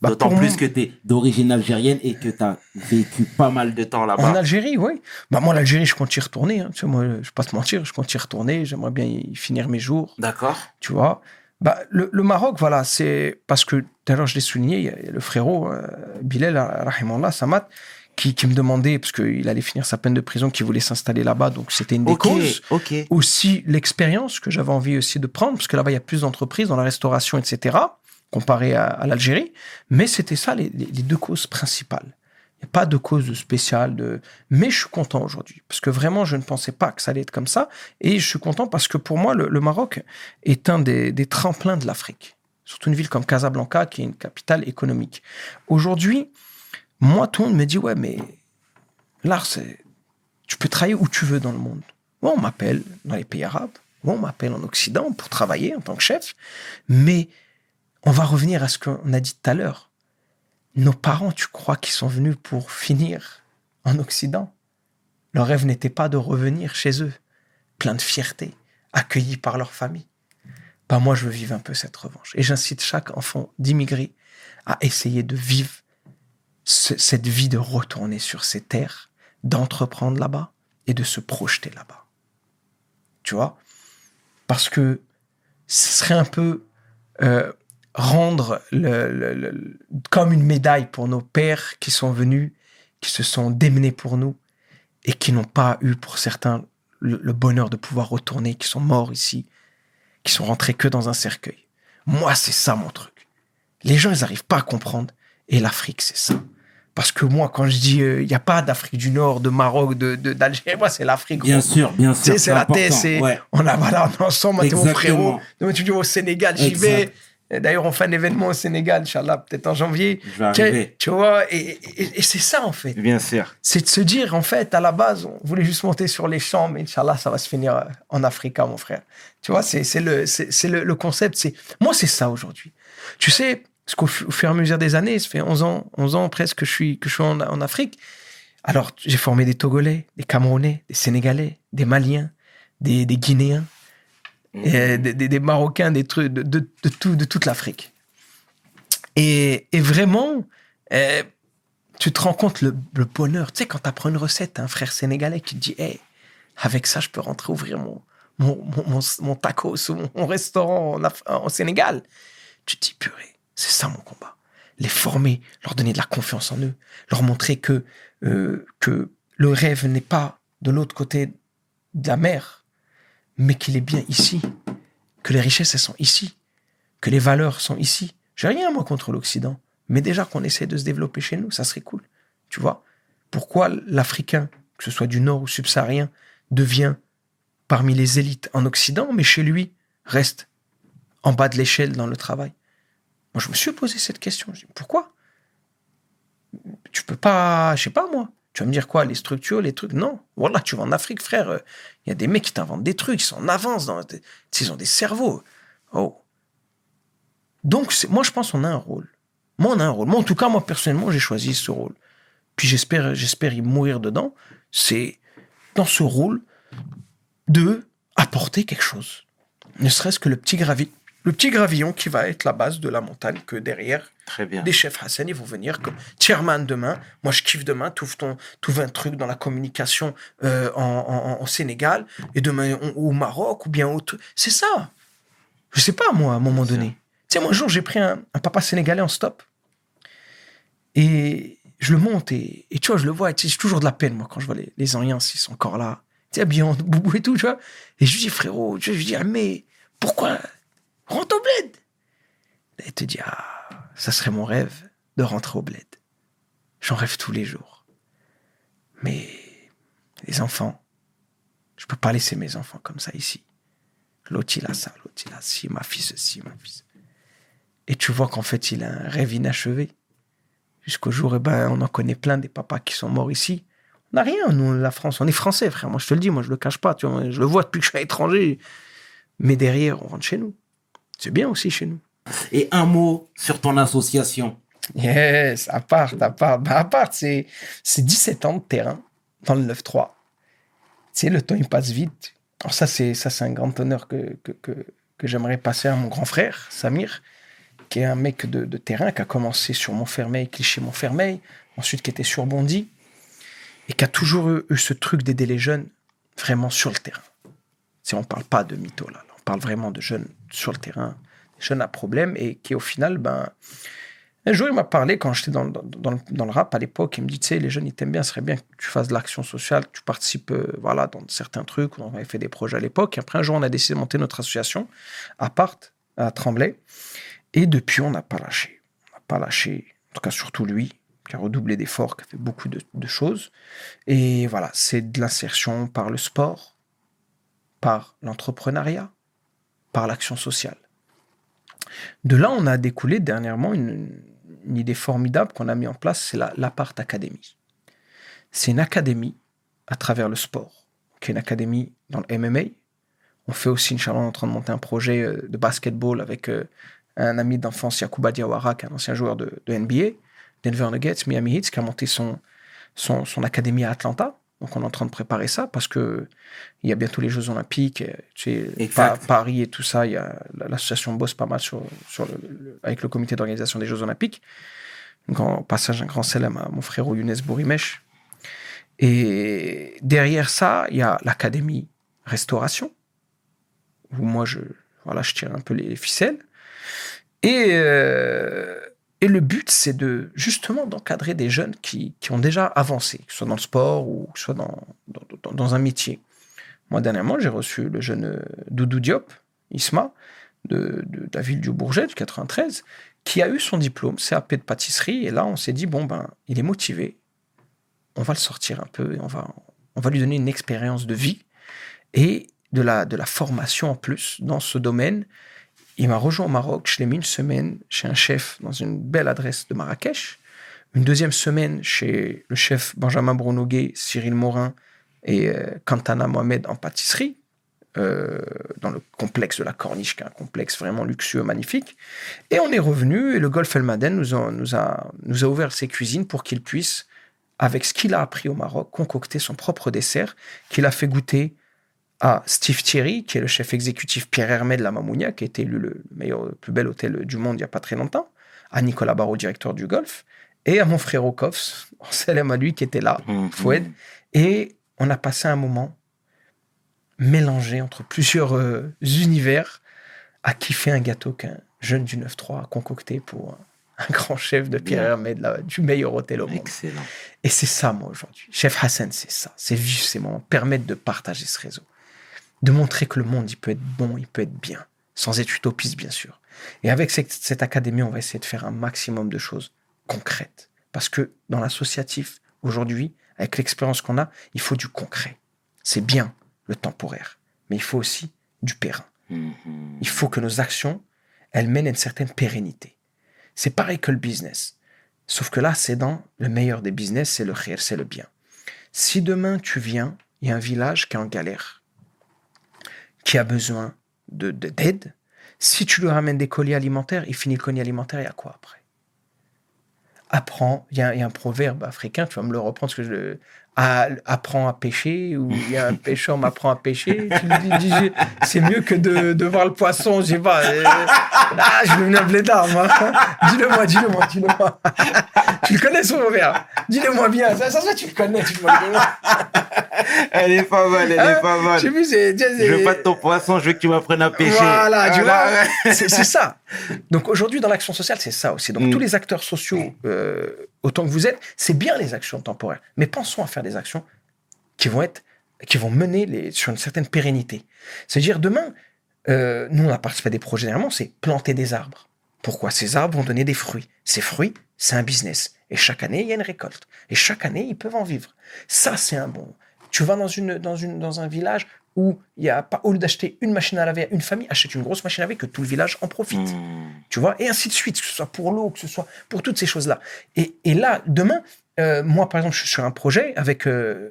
Bah, D'autant plus moi- que tu es d'origine algérienne et que tu as vécu pas mal de temps En là-bas. Algérie, oui. Bah, moi, l'Algérie, je compte y retourner. hein. Tu sais, moi, je vais pas te mentir, je compte y retourner. J'aimerais bien y finir mes jours. D'accord tu vois? Bah, le, le Maroc, voilà, c'est parce que tout à l'heure je l'ai souligné, il y a le frérot euh, Bilal, rahimallah, Samat, qui, qui me demandait, parce qu'il allait finir sa peine de prison, qui voulait s'installer là-bas, donc c'était une des Ok, causes. ok. Aussi l'expérience que j'avais envie aussi de prendre, parce que là-bas il y a plus d'entreprises dans la restauration, etc., comparé à, à l'Algérie. Mais c'était ça les- les deux causes principales. Pas de cause spéciale. De... Mais je suis content aujourd'hui, parce que vraiment je ne pensais pas que ça allait être comme ça. Et je suis content parce que pour moi, le, Maroc est un des, des tremplins de l'Afrique. Surtout une ville comme Casablanca, qui est une capitale économique. Aujourd'hui, moi, tout le monde me dit, ouais, mais l'art, c'est... Tu peux travailler où tu veux dans le monde. Ouais, on m'appelle dans les pays arabes. Ouais, on m'appelle en Occident pour travailler en tant que chef. Mais on va revenir à ce qu'on a dit tout à l'heure. Nos parents, tu crois qu'ils sont venus pour finir en Occident? Leur rêve n'était pas de revenir chez eux, plein de fierté, accueillis par leur famille. Bah moi, je veux vivre un peu cette revanche. Et j'incite chaque enfant d'immigré à essayer de vivre ce- cette vie de retourner sur ces terres, d'entreprendre là-bas et de se projeter là-bas. Tu vois? Parce que ce serait un peu euh, rendre le, le- le- comme une médaille pour nos pères qui sont venus, qui se sont démenés pour nous et qui n'ont pas eu pour certains le, bonheur de pouvoir retourner, qui sont morts ici, qui sont rentrés que dans un cercueil. Moi, c'est ça mon truc. Les gens, ils n'arrivent pas à comprendre. Et l'Afrique, c'est ça. Parce que moi, quand je dis, euh, il n'y a pas d'Afrique du Nord, de Maroc, de d'Algérie, moi, c'est l'Afrique. Bien sûr, bien sûr. c'est la c'est. ouais. On a, voilà, on est ensemble, t'es mon frérot. Donc, tu dis au Sénégal, j'y vais. D'ailleurs, on fait un événement au Sénégal, Inch'Allah, peut-être en janvier. Je vais arriver. Tu vois, et, et- et c'est ça, en fait. Bien sûr. C'est de se dire, en fait, à la base, on voulait juste monter sur les champs, mais Inch'Allah, ça va se finir euh, en Afrique, mon frère. Tu vois, c'est le, concept. c'est Moi, c'est ça aujourd'hui. Tu sais, parce qu'au fu- au fur et à mesure des années, ça fait 11 ans, 11 ans presque que je suis, que je suis en, en Afrique. Alors, j'ai formé des Togolais, des Camerounais, des Sénégalais, des Maliens, des, des Guinéens, des, Marocains, des trucs, de, tout, de toute l'Afrique. Et, vraiment, euh, tu te rends compte le, bonheur. Tu sais, quand tu apprends une recette, un frère sénégalais qui te dit Hey, avec ça, je peux rentrer ouvrir mon, mon, mon, mon, tacos ou mon, restaurant en Sénégal. Tu te dis Purée, c'est ça mon combat. Les former, leur donner de la confiance en eux, leur montrer que, euh, que le rêve n'est pas de l'autre côté de la mer, mais qu'il est bien ici, que les richesses, elles sont ici, que les valeurs sont ici. J'ai rien, moi, contre l'Occident. Mais déjà qu'on essaie de se développer chez nous, ça serait cool. Tu vois? Pourquoi l'Africain, que ce soit du Nord ou subsaharien, devient parmi les élites en Occident, mais chez lui, reste en bas de l'échelle dans le travail? Moi, je me suis posé cette question. Pourquoi? Tu peux pas, je sais pas moi. Tu vas me dire quoi Les structures, les trucs? Non. Voilà, tu vas en Afrique, frère. Il y a des mecs qui t'inventent des trucs, ils sont en avance, ils ont des cerveaux. Oh. Donc, moi, je pense qu'on a un rôle. Moi, on a un rôle. Moi, en tout cas, moi, personnellement, j'ai choisi ce rôle. Puis j'espère, j'espère y mourir dedans. C'est dans ce rôle de apporter quelque chose. Ne serait-ce que le petit le petit gravillon qui va être la base de la montagne que derrière Très bien. des chefs Hassan, ils vont venir comme chairman demain. Moi, je kiffe demain. Ton, t'ouvres un truc dans la communication euh, en, en- en- au Sénégal et demain on- au Maroc ou bien au. C'est ça. Je sais pas moi à un moment donné. Tu sais, moi un jour j'ai pris un, un papa sénégalais en stop et je le monte et, et tu vois je le vois. Et j'ai toujours de la peine moi quand je vois les, les Anciens ils sont encore là. Tu sais habillés en boubou et tout, tu vois. Et je lui dis frérot, tu vois, je lui dis ah, mais pourquoi? Rentre au bled Et il te dit ah ça serait mon rêve de rentrer au bled. J'en rêve tous les jours. Mais les enfants, je peux pas laisser mes enfants comme ça ici. L'autre il a ça, l'autre il a ci, ma fille ceci, ma fille. Et tu vois qu'en fait il a un rêve inachevé. Jusqu'au jour, eh ben, on en connaît plein des papas qui sont morts ici. On n'a rien, nous, la France. On est français, frère. Moi, je te le dis, moi, je le cache pas. Tu je le vois depuis que je suis à l'étranger. Mais derrière, on rentre chez nous. C'est bien aussi chez nous. Et un mot sur ton association. Yes, à part, à part. Bah, à part, c'est, c'est 17 ans de terrain dans le 9-3. Tu sais, le temps, il passe vite. Alors ça, c'est, un grand honneur que, que, que, j'aimerais passer à mon grand frère, Samir, qui est un mec de, terrain, qui a commencé sur Montfermeil, Cliché-Montfermeil, ensuite qui était sur Bondy, et qui a toujours eu, eu ce truc d'aider les jeunes vraiment sur le terrain. Si on parle pas de mythos, là, on parle vraiment de jeunes sur le terrain, des jeunes à problème, et qui au final, ben, un jour, il m'a parlé quand j'étais dans le rap à l'époque. Il me dit, tu sais, les jeunes, ils t'aiment bien, ce serait bien que tu fasses de l'action sociale, que tu participes euh, voilà, dans certains trucs. On avait fait des projets à l'époque. Et après, un jour, on a décidé de monter notre association à Part, à Tremblay. Et depuis, on n'a pas lâché. On n'a pas lâché, en tout cas, surtout lui, qui a redoublé d'efforts, qui a fait beaucoup de, de choses. Et voilà, c'est de l'insertion par le sport, par l'entrepreneuriat, par l'action sociale. De là, on a découlé dernièrement une, idée formidable qu'on a mis en place, c'est la- l'Apart Academy. C'est une académie à travers le sport, qui est une académie dans le MMA. On fait aussi, Inch'Allah, on en train de monter un projet euh, de basketball avec euh, un ami d'enfance, Yacouba Diawara, qui est un ancien joueur de, NBA, Denver Nuggets, Miami Heat, qui a monté son, son académie à Atlanta. Donc on est en train de préparer ça parce que il y a bientôt les Jeux Olympiques, tu sais, Exact. Pa- Paris et tout ça. Il y a l'association bosse pas mal sur, sur le- le- avec le comité d'organisation des Jeux Olympiques. Un grand passage, un grand salam à mon frère Younes Bourimesh. Et derrière ça, il y a l'académie restauration où moi je voilà je tire un peu les ficelles. Et euh, et le but, c'est de justement d'encadrer des jeunes qui, qui ont déjà avancé, que ce soit dans le sport ou que ce soit dans, dans, un métier. Moi, dernièrement, j'ai reçu le jeune euh, Doudou Diop, Isma, de, de, de la ville du Bourget, du 93, qui a eu son diplôme CAP de pâtisserie. Et là, on s'est dit, bon, ben, il est motivé. On va le sortir un peu et on va, on va lui donner une expérience de vie et de la, de la formation en plus dans ce domaine. Il m'a rejoint au Maroc. Je l'ai mis une semaine chez un chef dans une belle adresse de Marrakech. Une deuxième semaine chez le chef Benjamin Brunoguet, Cyril Morin et euh, Kantana Mohamed en pâtisserie, euh, dans le complexe de la Corniche, qui est un complexe vraiment luxueux, magnifique. Et on est revenu et le Golf El Maden nous a ouvert ses cuisines pour qu'il puisse, avec ce qu'il a appris au Maroc, concocter son propre dessert qu'il a fait goûter à Steve Thierry, qui est le chef exécutif Pierre Hermé de la Mamounia, qui a été élu le meilleur, le plus bel hôtel du monde il n'y a pas très longtemps, à Nicolas Barraud, directeur du Golf, et à mon frère Okovs, on s'aime à lui qui était là, Mhm. Foued. Et on a passé un moment mélangé entre plusieurs euh, univers à kiffer un gâteau qu'un jeune du 9-3 a concocté pour un, grand chef de Pierre. Hermé de la- du meilleur hôtel au monde. Excellent. Et c'est ça, moi, aujourd'hui. Chef Hassan, c'est ça. C'est vivre ces moments, permettre de partager ce réseau. De montrer que le monde, il peut être bon, il peut être bien. Sans être utopiste, bien sûr. Et avec cette, cette académie, on va essayer de faire un maximum de choses concrètes. Parce que dans l'associatif, aujourd'hui, avec l'expérience qu'on a, il faut du concret. C'est bien le temporaire, mais il faut aussi du périn. Mhm. Il faut que nos actions, elles mènent à une certaine pérennité. C'est pareil que le business. Sauf que là, c'est dans le meilleur des business, c'est le khair, c'est le bien. Si demain tu viens, il y a un village qui est en galère, qui a besoin de de- d'aide, si tu lui ramènes des colis alimentaires, il finit le colis alimentaire, il y a quoi après? Apprends, il y, a un proverbe africain, tu vas me le reprendre, parce que je à, apprend à pêcher ou il y a un pêcheur m'apprend à pêcher. Tu me dis, dis, c'est mieux que de, de voir le poisson, je sais pas. euh, ah, je deviens un blédard, moi. Dis-le moi, dis-le moi, dis-le moi. tu le connais, son frère. Dis-le moi bien. Ça, ça, ça, tu le connais, tu le. Elle est pas mal, elle Hein est pas mal. Je veux pas de ton poisson, je veux que tu m'apprennes à pêcher. Voilà, tu Voilà. vois, c'est c'est ça. Donc aujourd'hui, dans l'action sociale, c'est ça aussi. Donc Mm. tous les acteurs sociaux, euh, autant que vous êtes, c'est bien les actions temporaires. Mais pensons à faire des actions qui vont être, qui vont mener les, sur une certaine pérennité. C'est-à-dire demain, euh, nous on a participé à des projets dernièrement, c'est planter des arbres. Pourquoi Ces arbres vont donner des fruits? Ces fruits, c'est un business. Et chaque année, il y a une récolte. Et chaque année, ils peuvent en vivre. Ça, c'est un bon. Tu vas dans, une, dans, une, dans un village où il y a pas, au lieu d'acheter une machine à laver à une famille, achète une grosse machine à laver que tout le village en profite. Mmh. Tu vois, et ainsi de suite, que ce soit pour l'eau, que ce soit pour toutes ces choses-là. Et, et là, demain, euh, moi, par exemple, je suis sur un projet avec, euh,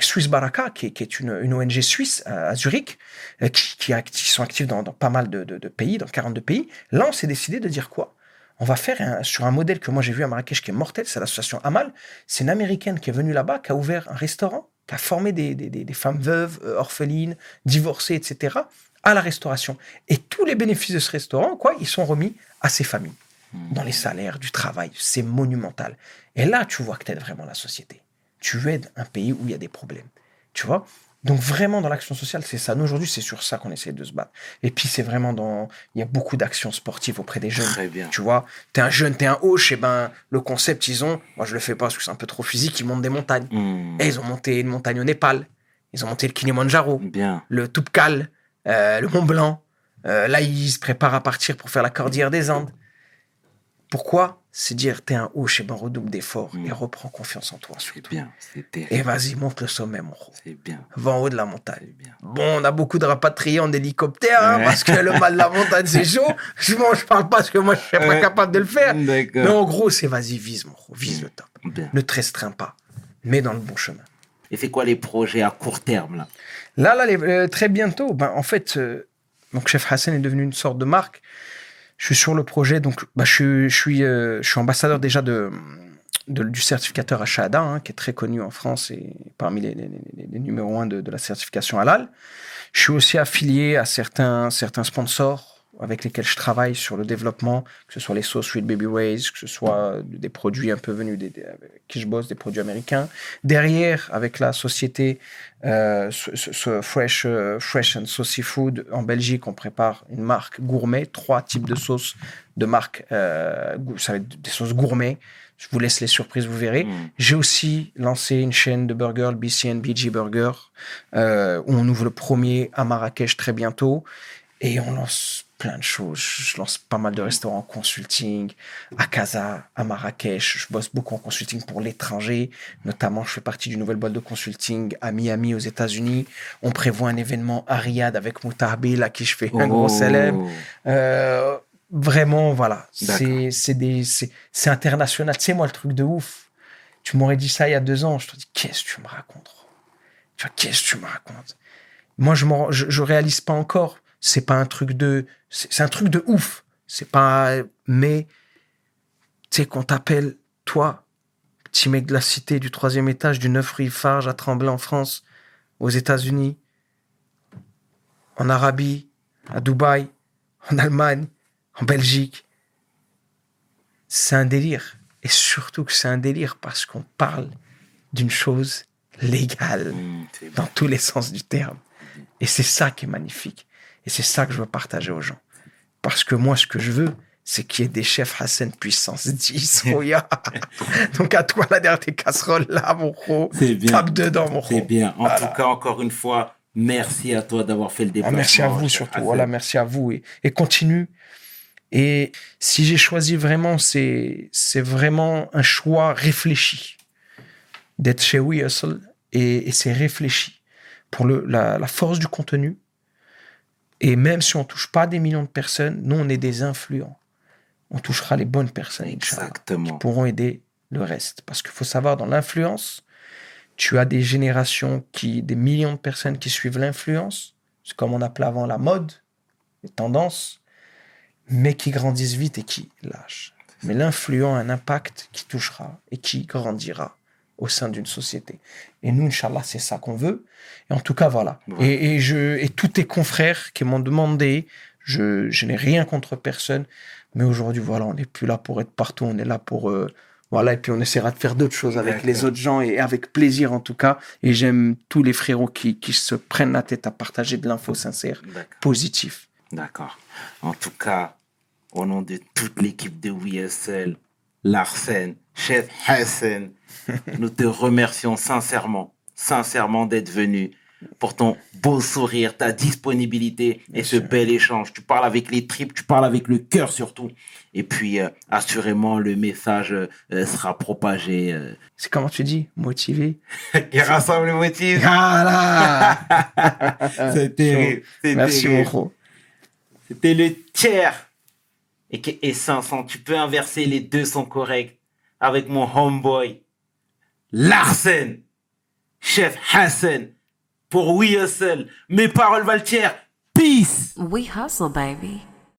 Swiss Baraka, qui est, une, ONG suisse à, Zurich, euh, qui, sont actifs dans, pas mal de, pays, dans 42 pays. Là, on s'est décidé de dire quoi? On va faire sur un modèle que moi j'ai vu à Marrakech qui est mortel, c'est l'association Amal. C'est une américaine qui est venue là-bas, qui a ouvert un restaurant, qui a formé des- des femmes veuves, euh, orphelines, divorcées, etc., à la restauration. Et tous les bénéfices de ce restaurant, quoi, ils sont remis à ces familles. Dans les salaires, du travail, c'est monumental. Et là, tu vois que tu aides vraiment la société. Tu aides un pays où il y a des problèmes. Tu vois? Donc vraiment, dans l'action sociale, c'est ça. Nous, aujourd'hui, c'est sur ça qu'on essaie de se battre. Et puis, c'est vraiment dans... Il y a beaucoup d'actions sportives auprès des jeunes. Très bien. Tu vois, t'es un jeune, t'es un hoche, et ben, le concept, ils ont... Moi, je le fais pas parce que c'est un peu trop physique, ils montent des montagnes. Mmh. Et ils ont monté une montagne au Népal. Ils ont monté le Kilimanjaro Bien. le Toubkal, euh, le Mont Blanc. Euh, là, ils se préparent à partir pour faire la Cordillère des Andes. Pourquoi? C'est dire, t'es un hoche, et ben redouble d'efforts Mm. et reprends confiance en toi. C'est bien. C'est. Et vas-y, monte le sommet, mon gros. C'est bien. Va en haut de la montagne. Bien. Bon, on a beaucoup de rapatriés en hélicoptère, hein, parce que le mal de la montagne, c'est chaud. Je, bon, je parle pas parce que moi, je suis pas capable de le faire. Mais en gros, c'est vas-y, vise, mon gros. Vise Mm. le top. Bien. Ne te restreins pas. Mais dans le bon chemin. Et c'est quoi les projets à court terme là? Là, là, les- euh, très bientôt, ben, en fait, euh, donc Chef Hassan est devenu une sorte de marque. Je suis sur le projet, donc bah, je, je, suis, euh, je suis ambassadeur déjà de, de- du certificateur Ashada, hein, qui est très connu en France et parmi les, les, les- les numéros un de, de la certification halal. Je suis aussi affilié à certains, certains sponsors avec lesquels je travaille sur le développement, que ce soit les sauces Sweet Baby Rays, que ce soit des produits un peu venus des, des- avec qui je bosse, des produits américains. Derrière, avec la société euh, ce- ce- ce Fresh, euh, Fresh and Saucy Food en Belgique, on prépare une marque gourmet, trois types de sauces de marque, euh, ça va être des sauces gourmet. Je vous laisse les surprises, vous verrez. Mmh. J'ai aussi lancé une chaîne de burgers, le BCN BG Burger, euh, où on ouvre le premier à Marrakech très bientôt. Et on lance plein de choses. Je lance pas mal de restaurants en consulting, à Casa, à Marrakech. Je bosse beaucoup en consulting pour l'étranger. Notamment, je fais partie du nouvelle boîte de consulting à Miami, aux États-Unis. On prévoit un événement à Riyad avec Moutabil, à qui je fais un gros Oh. célèbre. Euh, vraiment, voilà. C'est international. Tu sais, moi, le truc de ouf. Tu m'aurais dit ça il y a deux ans. Je te dis, qu'est-ce que tu me racontes gros? Tu vois, qu'est-ce que tu me racontes? Moi, je, je réalise pas encore. C'est pas un truc de. C'est un truc de ouf. C'est pas. Mais, tu sais, qu'on t'appelle, toi, petit mec de la cité du troisième étage du 9 rue Farge à Tremblay en France, aux États-Unis, en Arabie, à Dubaï, en Allemagne, en Belgique. C'est un délire. Et surtout que c'est un délire parce qu'on parle d'une chose légale Mmh, dans tous les sens du terme. Et c'est ça qui est magnifique. Et c'est ça que je veux partager aux gens. Parce que moi, ce que je veux, c'est qu'il y ait des chefs Hassan puissance 10, Roya. Donc à toi, là, derrière tes casseroles, là, mon gros. C'est bien. Tape dedans, mon C'est gros. bien. En Voilà. tout cas, encore une fois, merci à toi d'avoir fait le Ah, déplacement. merci à vous cher surtout. Hassan. Voilà, merci à vous. Et, et continue. Et si j'ai choisi vraiment, c'est c'est vraiment un choix réfléchi d'être chez We Hustle. Et, et c'est réfléchi pour le, la, la force du contenu. Et même si on touche pas des millions de personnes, nous, on est des influents. On touchera les bonnes personnes, Exactement. qui pourront aider le reste. Parce qu'il faut savoir, dans l'influence, tu as des générations qui, des millions de personnes qui suivent l'influence. C'est comme on appelait avant la mode, les tendances, mais qui grandissent vite et qui lâchent. Mais l'influent a un impact qui touchera et qui grandira au sein d'une société. Et nous, Inch'Allah, c'est ça qu'on veut. Et en tout cas, voilà. Et, et je, et tous tes confrères qui m'ont demandé, je, je n'ai rien contre personne, mais aujourd'hui, voilà, on n'est plus là pour être partout, on est là pour, euh, voilà, et puis on essaiera de faire d'autres choses avec les autres gens et avec plaisir en tout cas. Et j'aime tous les frérots qui, qui se prennent la tête à partager de l'info sincère, positif. D'accord. En tout cas, au nom de toute l'équipe de WSL, Larsen, chef Hassan, nous te remercions sincèrement, sincèrement d'être venu pour ton beau sourire, ta disponibilité et ce sûr. bel échange. Tu parles avec les tripes, tu parles avec le cœur surtout. Et puis, euh, assurément, le message euh, sera propagé. euh, C'est comment tu dis? Motivé? Qui rassemble le motif. Voilà c'est Merci, gros. C'était le tiers. Et, et 500, tu peux inverser, les deux sont corrects. Avec mon homeboy, Larsen, chef Hassan, pour We Hustle. Mes paroles valent. Peace! We hustle, baby.